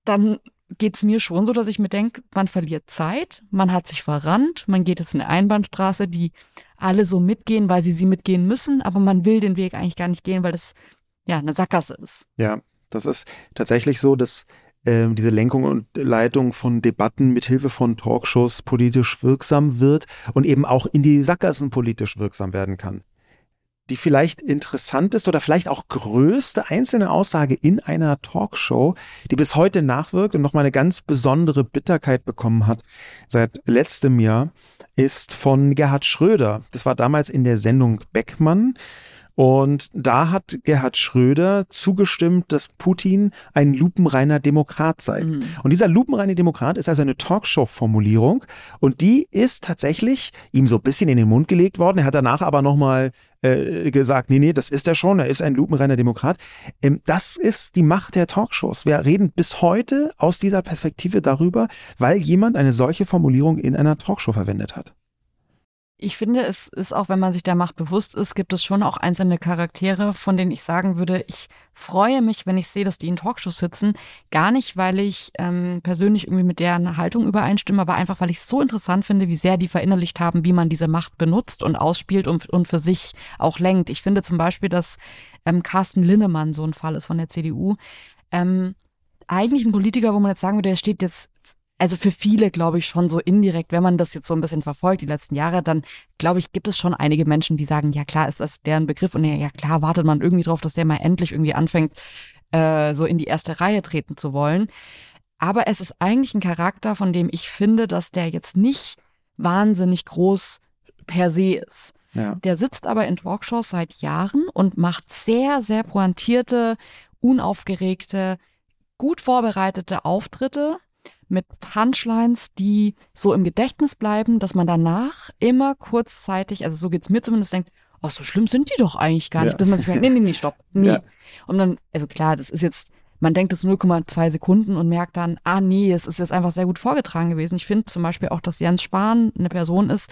dann geht es mir schon so, dass ich mir denke, man verliert Zeit, man hat sich verrannt, man geht jetzt eine Einbahnstraße, die alle so mitgehen, weil sie sie mitgehen müssen, aber man will den Weg eigentlich gar nicht gehen, weil das ja eine Sackgasse ist. Ja, das ist tatsächlich so, dass äh, diese Lenkung und Leitung von Debatten mithilfe von Talkshows politisch wirksam wird und eben auch in die Sackgassen politisch wirksam werden kann die vielleicht interessanteste oder vielleicht auch größte einzelne Aussage in einer Talkshow, die bis heute nachwirkt und nochmal eine ganz besondere Bitterkeit bekommen hat seit letztem Jahr, ist von Gerhard Schröder. Das war damals in der Sendung Beckmann. Und da hat Gerhard Schröder zugestimmt, dass Putin ein lupenreiner Demokrat sei. Mhm. Und dieser lupenreine Demokrat ist also eine Talkshow-Formulierung und die ist tatsächlich ihm so ein bisschen in den Mund gelegt worden. Er hat danach aber nochmal äh, gesagt, nee, nee, das ist er schon, er ist ein lupenreiner Demokrat. Ähm, das ist die Macht der Talkshows. Wir reden bis heute aus dieser Perspektive darüber, weil jemand eine solche Formulierung in einer Talkshow verwendet hat. Ich finde, es ist auch, wenn man sich der Macht bewusst ist, gibt es schon auch einzelne Charaktere, von denen ich sagen würde, ich freue mich, wenn ich sehe, dass die in Talkshows sitzen. Gar nicht, weil ich ähm, persönlich irgendwie mit deren Haltung übereinstimme, aber einfach, weil ich es so interessant finde, wie sehr die verinnerlicht haben, wie man diese Macht benutzt und ausspielt und, und für sich auch lenkt. Ich finde zum Beispiel, dass ähm, Carsten Linnemann so ein Fall ist von der CDU. Ähm, eigentlich ein Politiker, wo man jetzt sagen würde, der steht jetzt also für viele glaube ich schon so indirekt, wenn man das jetzt so ein bisschen verfolgt, die letzten Jahre, dann glaube ich, gibt es schon einige Menschen, die sagen, ja klar, ist das deren Begriff und ja klar, wartet man irgendwie drauf, dass der mal endlich irgendwie anfängt, äh, so in die erste Reihe treten zu wollen. Aber es ist eigentlich ein Charakter, von dem ich finde, dass der jetzt nicht wahnsinnig groß per se ist. Ja. Der sitzt aber in Talkshows seit Jahren und macht sehr, sehr pointierte, unaufgeregte, gut vorbereitete Auftritte mit Punchlines, die so im Gedächtnis bleiben, dass man danach immer kurzzeitig, also so geht's mir zumindest, denkt, oh, so schlimm sind die doch eigentlich gar nicht, ja. bis man sich denkt, nee, nee, nee, stopp, nee. Ja. Und dann, also klar, das ist jetzt, man denkt es 0,2 Sekunden und merkt dann, ah nee, es ist jetzt einfach sehr gut vorgetragen gewesen. Ich finde zum Beispiel auch, dass Jens Spahn eine Person ist,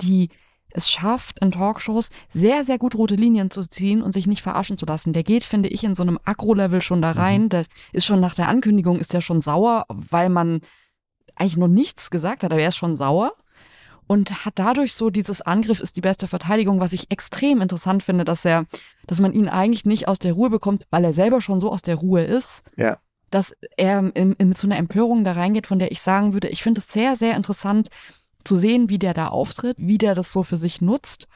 die es schafft, in Talkshows sehr, sehr gut rote Linien zu ziehen und sich nicht verarschen zu lassen. Der geht, finde ich, in so einem Agro-Level schon da rein. Mhm. Der ist schon nach der Ankündigung, ist der schon sauer, weil man eigentlich noch nichts gesagt hat, aber er ist schon sauer und hat dadurch so dieses Angriff ist die beste Verteidigung, was ich extrem interessant finde, dass er, dass man ihn eigentlich nicht aus der Ruhe bekommt, weil er selber schon so aus der Ruhe ist. Ja. Dass er mit so einer Empörung da reingeht, von der ich sagen würde, ich finde es sehr, sehr interessant, zu sehen, wie der da auftritt, wie der das so für sich nutzt.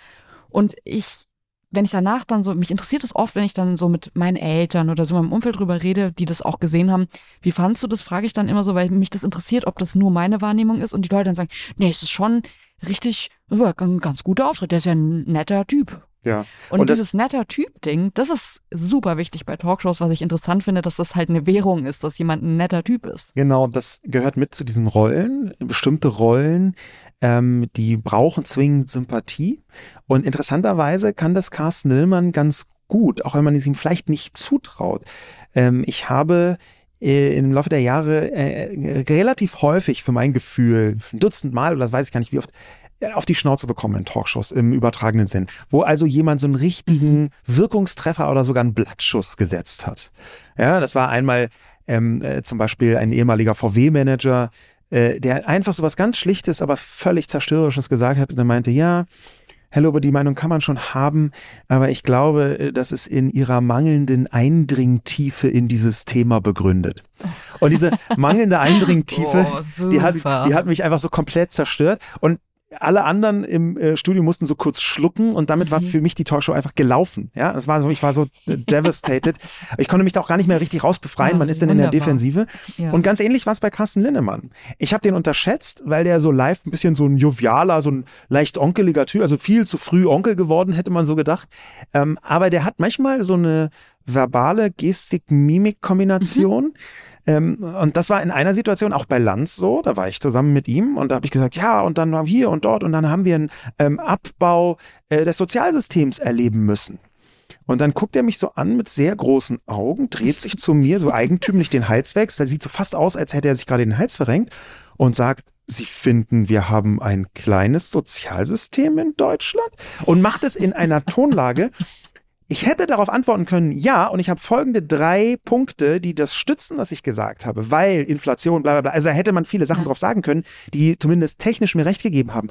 Und ich, wenn ich danach dann so, mich interessiert es oft, wenn ich dann so mit meinen Eltern oder so meinem Umfeld drüber rede, die das auch gesehen haben. Wie fandst du das? Frage ich dann immer so, weil mich das interessiert, ob das nur meine Wahrnehmung ist und die Leute dann sagen, nee, es ist schon richtig, ein ganz guter Auftritt, der ist ja ein netter Typ. Ja. Und, und dieses netter Typ-Ding, das ist super wichtig bei Talkshows, was ich interessant finde, dass das halt eine Währung ist, dass jemand ein netter Typ ist. Genau, das gehört mit zu diesen Rollen. Bestimmte Rollen, ähm, die brauchen zwingend Sympathie. Und interessanterweise kann das Carsten Dillmann ganz gut, auch wenn man es ihm vielleicht nicht zutraut. Ähm, ich habe äh, im Laufe der Jahre äh, relativ häufig für mein Gefühl, ein Dutzend Mal oder weiß ich gar nicht wie oft, auf die Schnauze bekommen in Talkshows im übertragenen Sinn, wo also jemand so einen richtigen. Wirkungstreffer oder sogar einen Blattschuss gesetzt hat. Ja, das war einmal ähm, äh, zum Beispiel ein ehemaliger VW-Manager, äh, der einfach so was ganz Schlichtes, aber völlig Zerstörerisches gesagt hat und er meinte, ja, Hello, aber die Meinung kann man schon haben, aber ich glaube, äh, das ist in ihrer mangelnden Eindringtiefe in dieses Thema begründet. Und diese mangelnde Eindringtiefe, oh, die, hat, die hat mich einfach so komplett zerstört. Und alle anderen im äh, Studio mussten so kurz schlucken und damit war mhm. für mich die Talkshow einfach gelaufen. Ja, es war so, ich war so devastated. Ich konnte mich da auch gar nicht mehr richtig rausbefreien. Ja, Man ist dann in der Defensive. Ja. Und ganz ähnlich war es bei Carsten Linnemann. Ich habe den unterschätzt, weil der so live ein bisschen so ein jovialer, so ein leicht onkeliger Typ, also viel zu früh Onkel geworden, hätte man so gedacht. Ähm, aber der hat manchmal so eine verbale Gestik-Mimik-Kombination. Mhm Ähm, und das war in einer Situation auch bei Lanz so, da war ich zusammen mit ihm und da habe ich gesagt, ja, und dann war hier und dort und dann haben wir einen ähm, Abbau äh, des Sozialsystems erleben müssen. Und dann guckt er mich so an mit sehr großen Augen, dreht sich zu mir, so eigentümlich den Hals weg. Das sieht so fast aus, als hätte er sich gerade den Hals verrenkt und sagt, Sie finden, wir haben ein kleines Sozialsystem in Deutschland und macht es in einer Tonlage. Ich hätte darauf antworten können, ja, und ich habe folgende drei Punkte, die das stützen, was ich gesagt habe, weil Inflation, bla bla bla. Also da hätte man viele Sachen drauf sagen können, die zumindest technisch mir recht gegeben haben.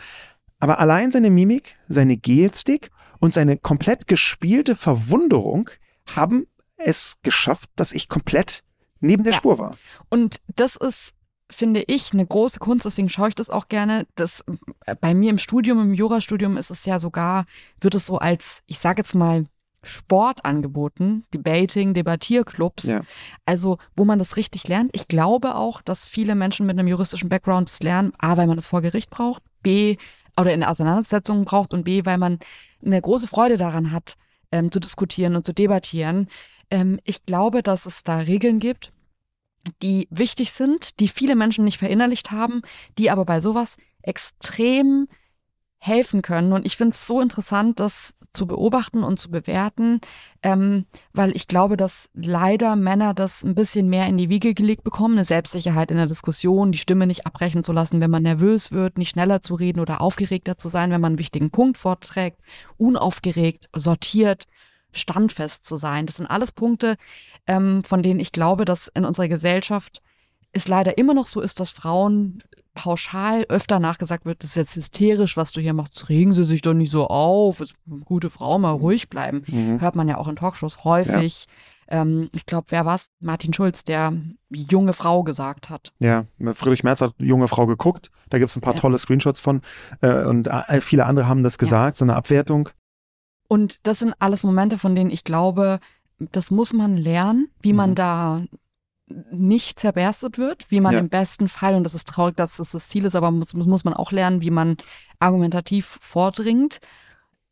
Aber allein seine Mimik, seine Gestik und seine komplett gespielte Verwunderung haben es geschafft, dass ich komplett neben der Ja. Spur war. Und das ist, finde ich, eine große Kunst, deswegen schaue ich das auch gerne. Das, äh, bei mir im Studium, im Jurastudium ist es ja sogar, wird es so als, ich sage jetzt mal, Sport angeboten, Debating, Debattierclubs. Ja. Also, wo man das richtig lernt. Ich glaube auch, dass viele Menschen mit einem juristischen Background das lernen, A, weil man das vor Gericht braucht, B, oder in Auseinandersetzungen braucht und B, weil man eine große Freude daran hat, ähm, zu diskutieren und zu debattieren. Ähm, ich glaube, dass es da Regeln gibt, die wichtig sind, die viele Menschen nicht verinnerlicht haben, die aber bei sowas extrem helfen können. Und ich finde es so interessant, das zu beobachten und zu bewerten, ähm, weil ich glaube, dass leider Männer das ein bisschen mehr in die Wiege gelegt bekommen, eine Selbstsicherheit in der Diskussion, die Stimme nicht abbrechen zu lassen, wenn man nervös wird, nicht schneller zu reden oder aufgeregter zu sein, wenn man einen wichtigen Punkt vorträgt, unaufgeregt, sortiert, standfest zu sein. Das sind alles Punkte, ähm, von denen ich glaube, dass in unserer Gesellschaft es leider immer noch so ist, dass Frauen pauschal öfter nachgesagt wird, das ist jetzt hysterisch, was du hier machst, regen sie sich doch nicht so auf, ist gute Frau, mal ruhig bleiben. Hört man ja auch in Talkshows häufig. Ähm, ich glaube, wer war es? Martin Schulz, der junge Frau gesagt hat. Ja, Friedrich Merz hat junge Frau geguckt. Da gibt's ein paar Ja. tolle Screenshots von. Äh, und äh, viele andere haben das gesagt, so eine Abwertung. Und das sind alles Momente, von denen ich glaube, das muss man lernen, wie man Mhm. da nicht zerberstet wird, wie man Ja. im besten Fall, und das ist traurig, dass es das Ziel ist, aber muss, muss man auch lernen, wie man argumentativ vordringt.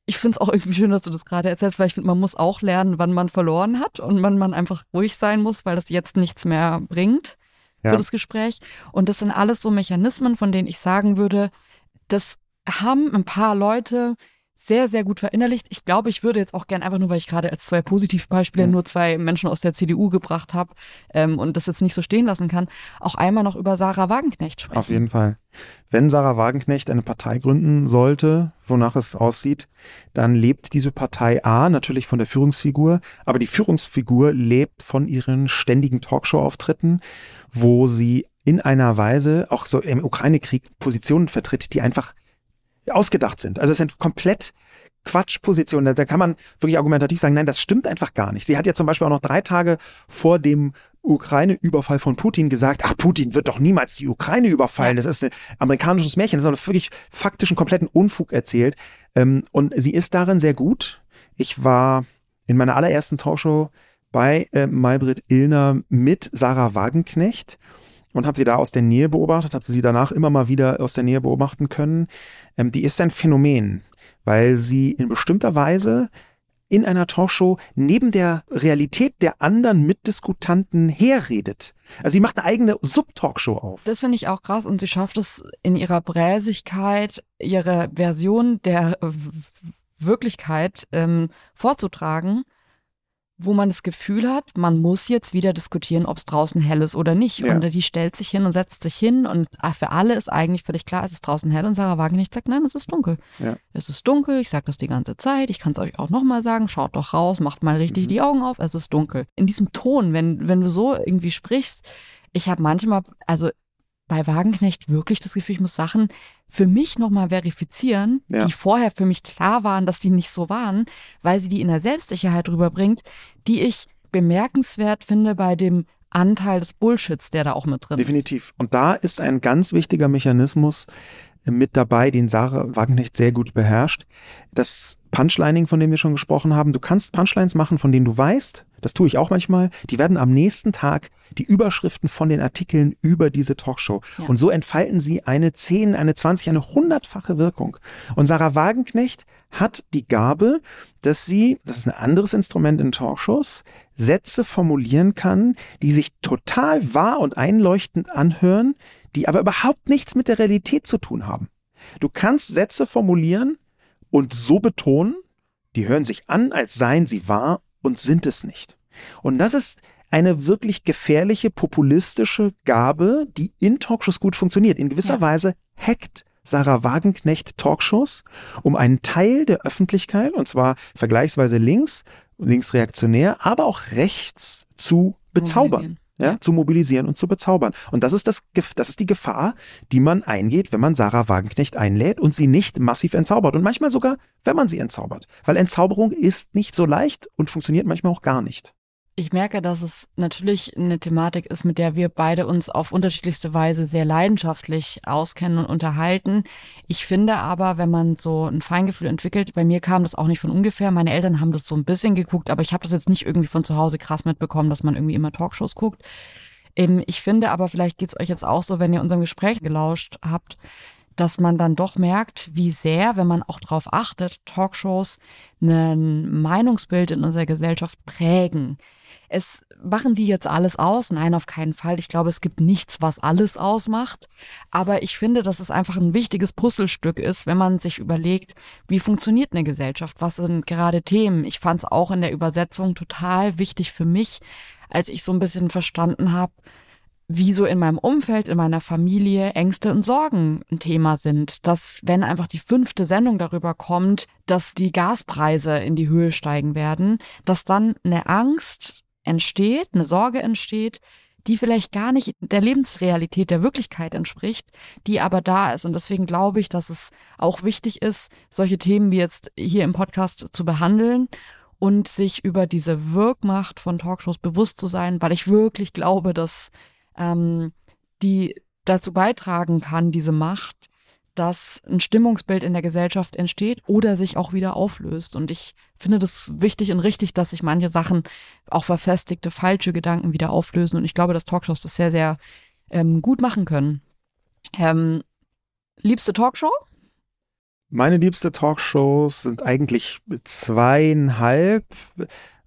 Ich finde es auch irgendwie schön, dass du das gerade erzählst, weil ich finde, man muss auch lernen, wann man verloren hat und wann man einfach ruhig sein muss, weil das jetzt nichts mehr bringt Ja. für das Gespräch. Und das sind alles so Mechanismen, von denen ich sagen würde, das haben ein paar Leute sehr, sehr gut verinnerlicht. Ich glaube, ich würde jetzt auch gern einfach nur, weil ich gerade als zwei Positivbeispiele Mhm. nur zwei Menschen aus der CDU gebracht habe ähm, und das jetzt nicht so stehen lassen kann, auch einmal noch über Sarah Wagenknecht sprechen. Auf jeden Fall. Wenn Sarah Wagenknecht eine Partei gründen sollte, wonach es aussieht, dann lebt diese Partei A natürlich von der Führungsfigur, aber die Führungsfigur lebt von ihren ständigen Talkshow-Auftritten, wo sie in einer Weise auch so im Ukraine-Krieg Positionen vertritt, die einfach ausgedacht sind. Also es sind komplett Quatschpositionen. Da, kann man wirklich argumentativ sagen, nein, das stimmt einfach gar nicht. Sie hat ja zum Beispiel auch noch drei Tage vor dem Ukraine-Überfall von Putin gesagt, ach, Putin wird doch niemals die Ukraine überfallen. Das ist ein amerikanisches Märchen. Das ist wirklich faktisch einen kompletten Unfug erzählt. Ähm, und sie ist darin sehr gut. Ich war in meiner allerersten Talkshow bei äh, Maybrit Illner mit Sarah Wagenknecht und habe sie da aus der Nähe beobachtet, habe sie danach immer mal wieder aus der Nähe beobachten können. Ähm, die ist ein Phänomen, weil sie in bestimmter Weise in einer Talkshow neben der Realität der anderen Mitdiskutanten herredet. Also sie macht eine eigene Sub-Talkshow auf. Das finde ich auch krass und sie schafft es in ihrer Bräsigkeit, ihre Version der äh, Wirklichkeit ähm, vorzutragen, wo man das Gefühl hat, man muss jetzt wieder diskutieren, ob es draußen hell ist oder nicht. Ja. Und die stellt sich hin und setzt sich hin und ah, für alle ist eigentlich völlig klar, es ist draußen hell und Sarah Wagenknecht sagt, nein, es ist dunkel. Ja. Es ist dunkel, ich sage das die ganze Zeit, ich kann es euch auch nochmal sagen, schaut doch raus, macht mal richtig Mhm. die Augen auf, es ist dunkel. In diesem Ton, wenn, wenn du so irgendwie sprichst, ich habe manchmal, also bei Wagenknecht wirklich das Gefühl, ich muss Sachen für mich nochmal verifizieren, Ja. die vorher für mich klar waren, dass die nicht so waren, weil sie die in der Selbstsicherheit rüberbringt, die ich bemerkenswert finde bei dem Anteil des Bullshits, der da auch mit drin ist. Definitiv. Und da ist ein ganz wichtiger Mechanismus, mit dabei, den Sarah Wagenknecht sehr gut beherrscht. Das Punchlining, von dem wir schon gesprochen haben. Du kannst Punchlines machen, von denen du weißt, das tue ich auch manchmal, die werden am nächsten Tag die Überschriften von den Artikeln über diese Talkshow. Ja. Und so entfalten sie eine 10, eine 20, eine hundertfache Wirkung. Und Sarah Wagenknecht hat die Gabe, dass sie, das ist ein anderes Instrument in Talkshows, Sätze formulieren kann, die sich total wahr und einleuchtend anhören, die aber überhaupt nichts mit der Realität zu tun haben. Du kannst Sätze formulieren und so betonen, die hören sich an, als seien sie wahr und sind es nicht. Und das ist eine wirklich gefährliche, populistische Gabe, die in Talkshows gut funktioniert. In gewisser ja. Weise hackt Sarah Wagenknecht Talkshows, um einen Teil der Öffentlichkeit, und zwar vergleichsweise links, linksreaktionär, aber auch rechts zu bezaubern. Ja, zu mobilisieren und zu bezaubern. Und das ist das, das ist die Gefahr, die man eingeht, wenn man Sarah Wagenknecht einlädt und sie nicht massiv entzaubert. Und manchmal sogar, wenn man sie entzaubert. Weil Entzauberung ist nicht so leicht und funktioniert manchmal auch gar nicht. Ich merke, dass es natürlich eine Thematik ist, mit der wir beide uns auf unterschiedlichste Weise sehr leidenschaftlich auskennen und unterhalten. Ich finde aber, wenn man so ein Feingefühl entwickelt, bei mir kam das auch nicht von ungefähr. Meine Eltern haben das so ein bisschen geguckt, aber ich habe das jetzt nicht irgendwie von zu Hause krass mitbekommen, dass man irgendwie immer Talkshows guckt. Ich finde aber, vielleicht geht's euch jetzt auch so, wenn ihr unserem Gespräch gelauscht habt, dass man dann doch merkt, wie sehr, wenn man auch darauf achtet, Talkshows ein Meinungsbild in unserer Gesellschaft prägen. Es machen die jetzt alles aus? Nein, auf keinen Fall. Ich glaube, es gibt nichts, was alles ausmacht. Aber ich finde, dass es einfach ein wichtiges Puzzlestück ist, wenn man sich überlegt, wie funktioniert eine Gesellschaft? Was sind gerade Themen? Ich fand es auch in der Übersetzung total wichtig für mich, als ich so ein bisschen verstanden habe, wie so in meinem Umfeld, in meiner Familie Ängste und Sorgen ein Thema sind. Dass, wenn einfach die fünfte Sendung darüber kommt, dass die Gaspreise in die Höhe steigen werden, dass dann eine Angst entsteht, eine Sorge entsteht, die vielleicht gar nicht der Lebensrealität, der Wirklichkeit entspricht, die aber da ist. Und deswegen glaube ich, dass es auch wichtig ist, solche Themen wie jetzt hier im Podcast zu behandeln und sich über diese Wirkmacht von Talkshows bewusst zu sein, weil ich wirklich glaube, dass ähm, die dazu beitragen kann, diese Macht, dass ein Stimmungsbild in der Gesellschaft entsteht oder sich auch wieder auflöst. Und ich finde das wichtig und richtig, dass sich manche Sachen, auch verfestigte, falsche Gedanken wieder auflösen. Und ich glaube, dass Talkshows das sehr, sehr ähm, gut machen können. Ähm, liebste Talkshow? Meine liebste Talkshows sind eigentlich zweieinhalb.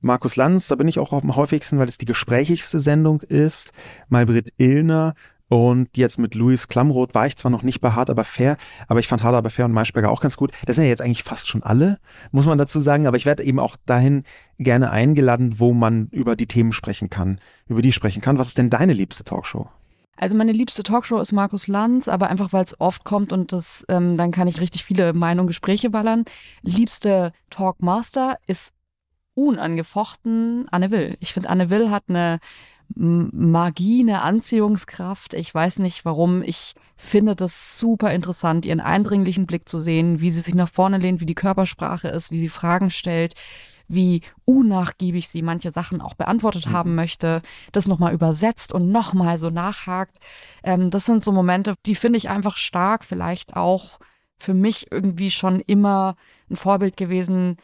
Markus Lanz, da bin ich auch am häufigsten, weil es die gesprächigste Sendung ist. Maybrit Illner und jetzt mit Luis Klamroth war ich zwar noch nicht bei Hard aber fair, aber ich fand Hard aber fair und Maischberger auch ganz gut. Das sind ja jetzt eigentlich fast schon alle, muss man dazu sagen. Aber ich werde eben auch dahin gerne eingeladen, wo man über die Themen sprechen kann, über die sprechen kann. Was ist denn deine liebste Talkshow? Also meine liebste Talkshow ist Markus Lanz, aber einfach weil es oft kommt und das, ähm, dann kann ich richtig viele Meinungen, Gespräche ballern. Liebste Talkmaster ist unangefochten Anne Will. Ich finde, Anne Will hat eine Magie, eine Anziehungskraft. Ich weiß nicht warum. Ich finde das super interessant, ihren eindringlichen Blick zu sehen, wie sie sich nach vorne lehnt, wie die Körpersprache ist, wie sie Fragen stellt, wie unnachgiebig sie manche Sachen auch beantwortet mhm. haben möchte, das nochmal übersetzt und nochmal so nachhakt. Ähm, das sind so Momente, die finde ich einfach stark, vielleicht auch für mich irgendwie schon immer ein Vorbild gewesen,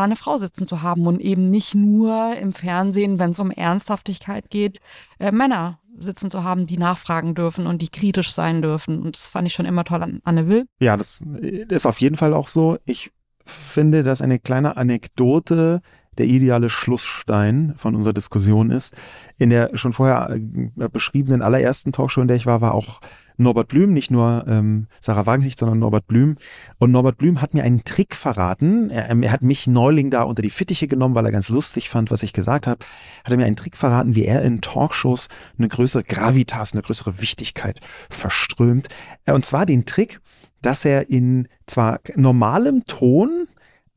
da eine Frau sitzen zu haben und eben nicht nur im Fernsehen, wenn es um Ernsthaftigkeit geht, äh, Männer sitzen zu haben, die nachfragen dürfen und die kritisch sein dürfen. Und das fand ich schon immer toll an Anne Will. Ja, das ist auf jeden Fall auch so. Ich finde, dass eine kleine Anekdote der ideale Schlussstein von unserer Diskussion ist. In der schon vorher äh, beschriebenen allerersten Talkshow, in der ich war, war auch Norbert Blüm, nicht nur ähm, Sarah Wagenknecht, sondern Norbert Blüm. Und Norbert Blüm hat mir einen Trick verraten. Er, ähm, er hat mich Neuling da unter die Fittiche genommen, weil er ganz lustig fand, was ich gesagt habe. Hat er mir einen Trick verraten, wie er in Talkshows eine größere Gravitas, eine größere Wichtigkeit verströmt. Äh, und zwar den Trick, dass er in zwar normalem Ton,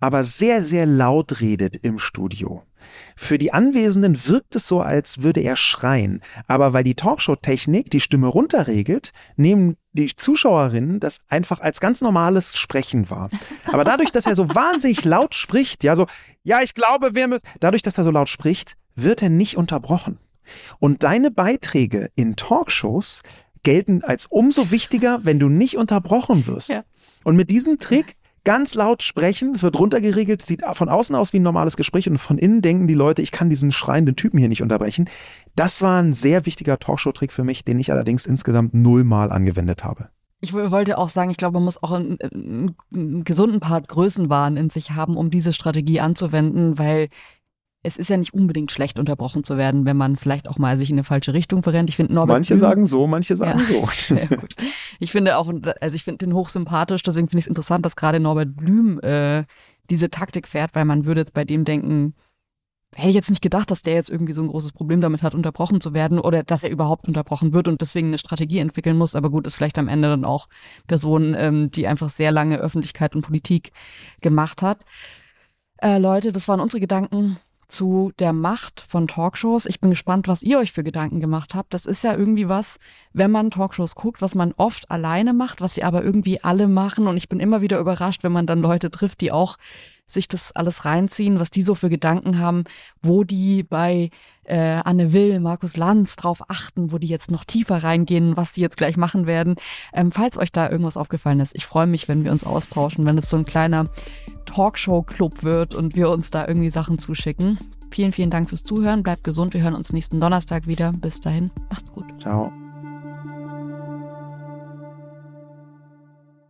aber sehr, sehr laut redet im Studio. Für die Anwesenden wirkt es so, als würde er schreien. Aber weil die Talkshow-Technik die Stimme runterregelt, nehmen die Zuschauerinnen das einfach als ganz normales Sprechen wahr. Aber dadurch, dass er so wahnsinnig laut spricht, ja, so, ja, ich glaube, wir müssen, dadurch, dass er so laut spricht, wird er nicht unterbrochen. Und deine Beiträge in Talkshows gelten als umso wichtiger, wenn du nicht unterbrochen wirst. Ja. Und mit diesem Trick ganz laut sprechen, es wird runtergeregelt, sieht von außen aus wie ein normales Gespräch und von innen denken die Leute, ich kann diesen schreienden Typen hier nicht unterbrechen. Das war ein sehr wichtiger Talkshow-Trick für mich, den ich allerdings insgesamt nullmal angewendet habe. Ich wollte auch sagen, ich glaube, man muss auch einen, einen, einen gesunden Part Größenwahn in sich haben, um diese Strategie anzuwenden, weil es ist ja nicht unbedingt schlecht, unterbrochen zu werden, wenn man vielleicht auch mal sich in eine falsche Richtung verrennt. Ich finde Norbert Manche Blüm, sagen so, manche sagen Ja. so. Sehr gut. Ich finde auch, also ich finde den hochsympathisch, deswegen finde ich es interessant, dass gerade Norbert Blüm äh, diese Taktik fährt, weil man würde jetzt bei dem denken, hätte ich jetzt nicht gedacht, dass der jetzt irgendwie so ein großes Problem damit hat, unterbrochen zu werden oder dass er überhaupt unterbrochen wird und deswegen eine Strategie entwickeln muss. Aber gut, ist vielleicht am Ende dann auch Person, ähm, die einfach sehr lange Öffentlichkeit und Politik gemacht hat. Äh, Leute, das waren unsere Gedanken zu der Macht von Talkshows. Ich bin gespannt, was ihr euch für Gedanken gemacht habt. Das ist ja irgendwie was, wenn man Talkshows guckt, was man oft alleine macht, was sie aber irgendwie alle machen. Und ich bin immer wieder überrascht, wenn man dann Leute trifft, die auch sich das alles reinziehen, was die so für Gedanken haben, wo die bei äh, Anne Will, Markus Lanz drauf achten, wo die jetzt noch tiefer reingehen, was die jetzt gleich machen werden. Ähm, falls euch da irgendwas aufgefallen ist, ich freue mich, wenn wir uns austauschen, wenn es so ein kleiner Talkshow-Club wird und wir uns da irgendwie Sachen zuschicken. Vielen, vielen Dank fürs Zuhören. Bleibt gesund. Wir hören uns nächsten Donnerstag wieder. Bis dahin. Macht's gut. Ciao.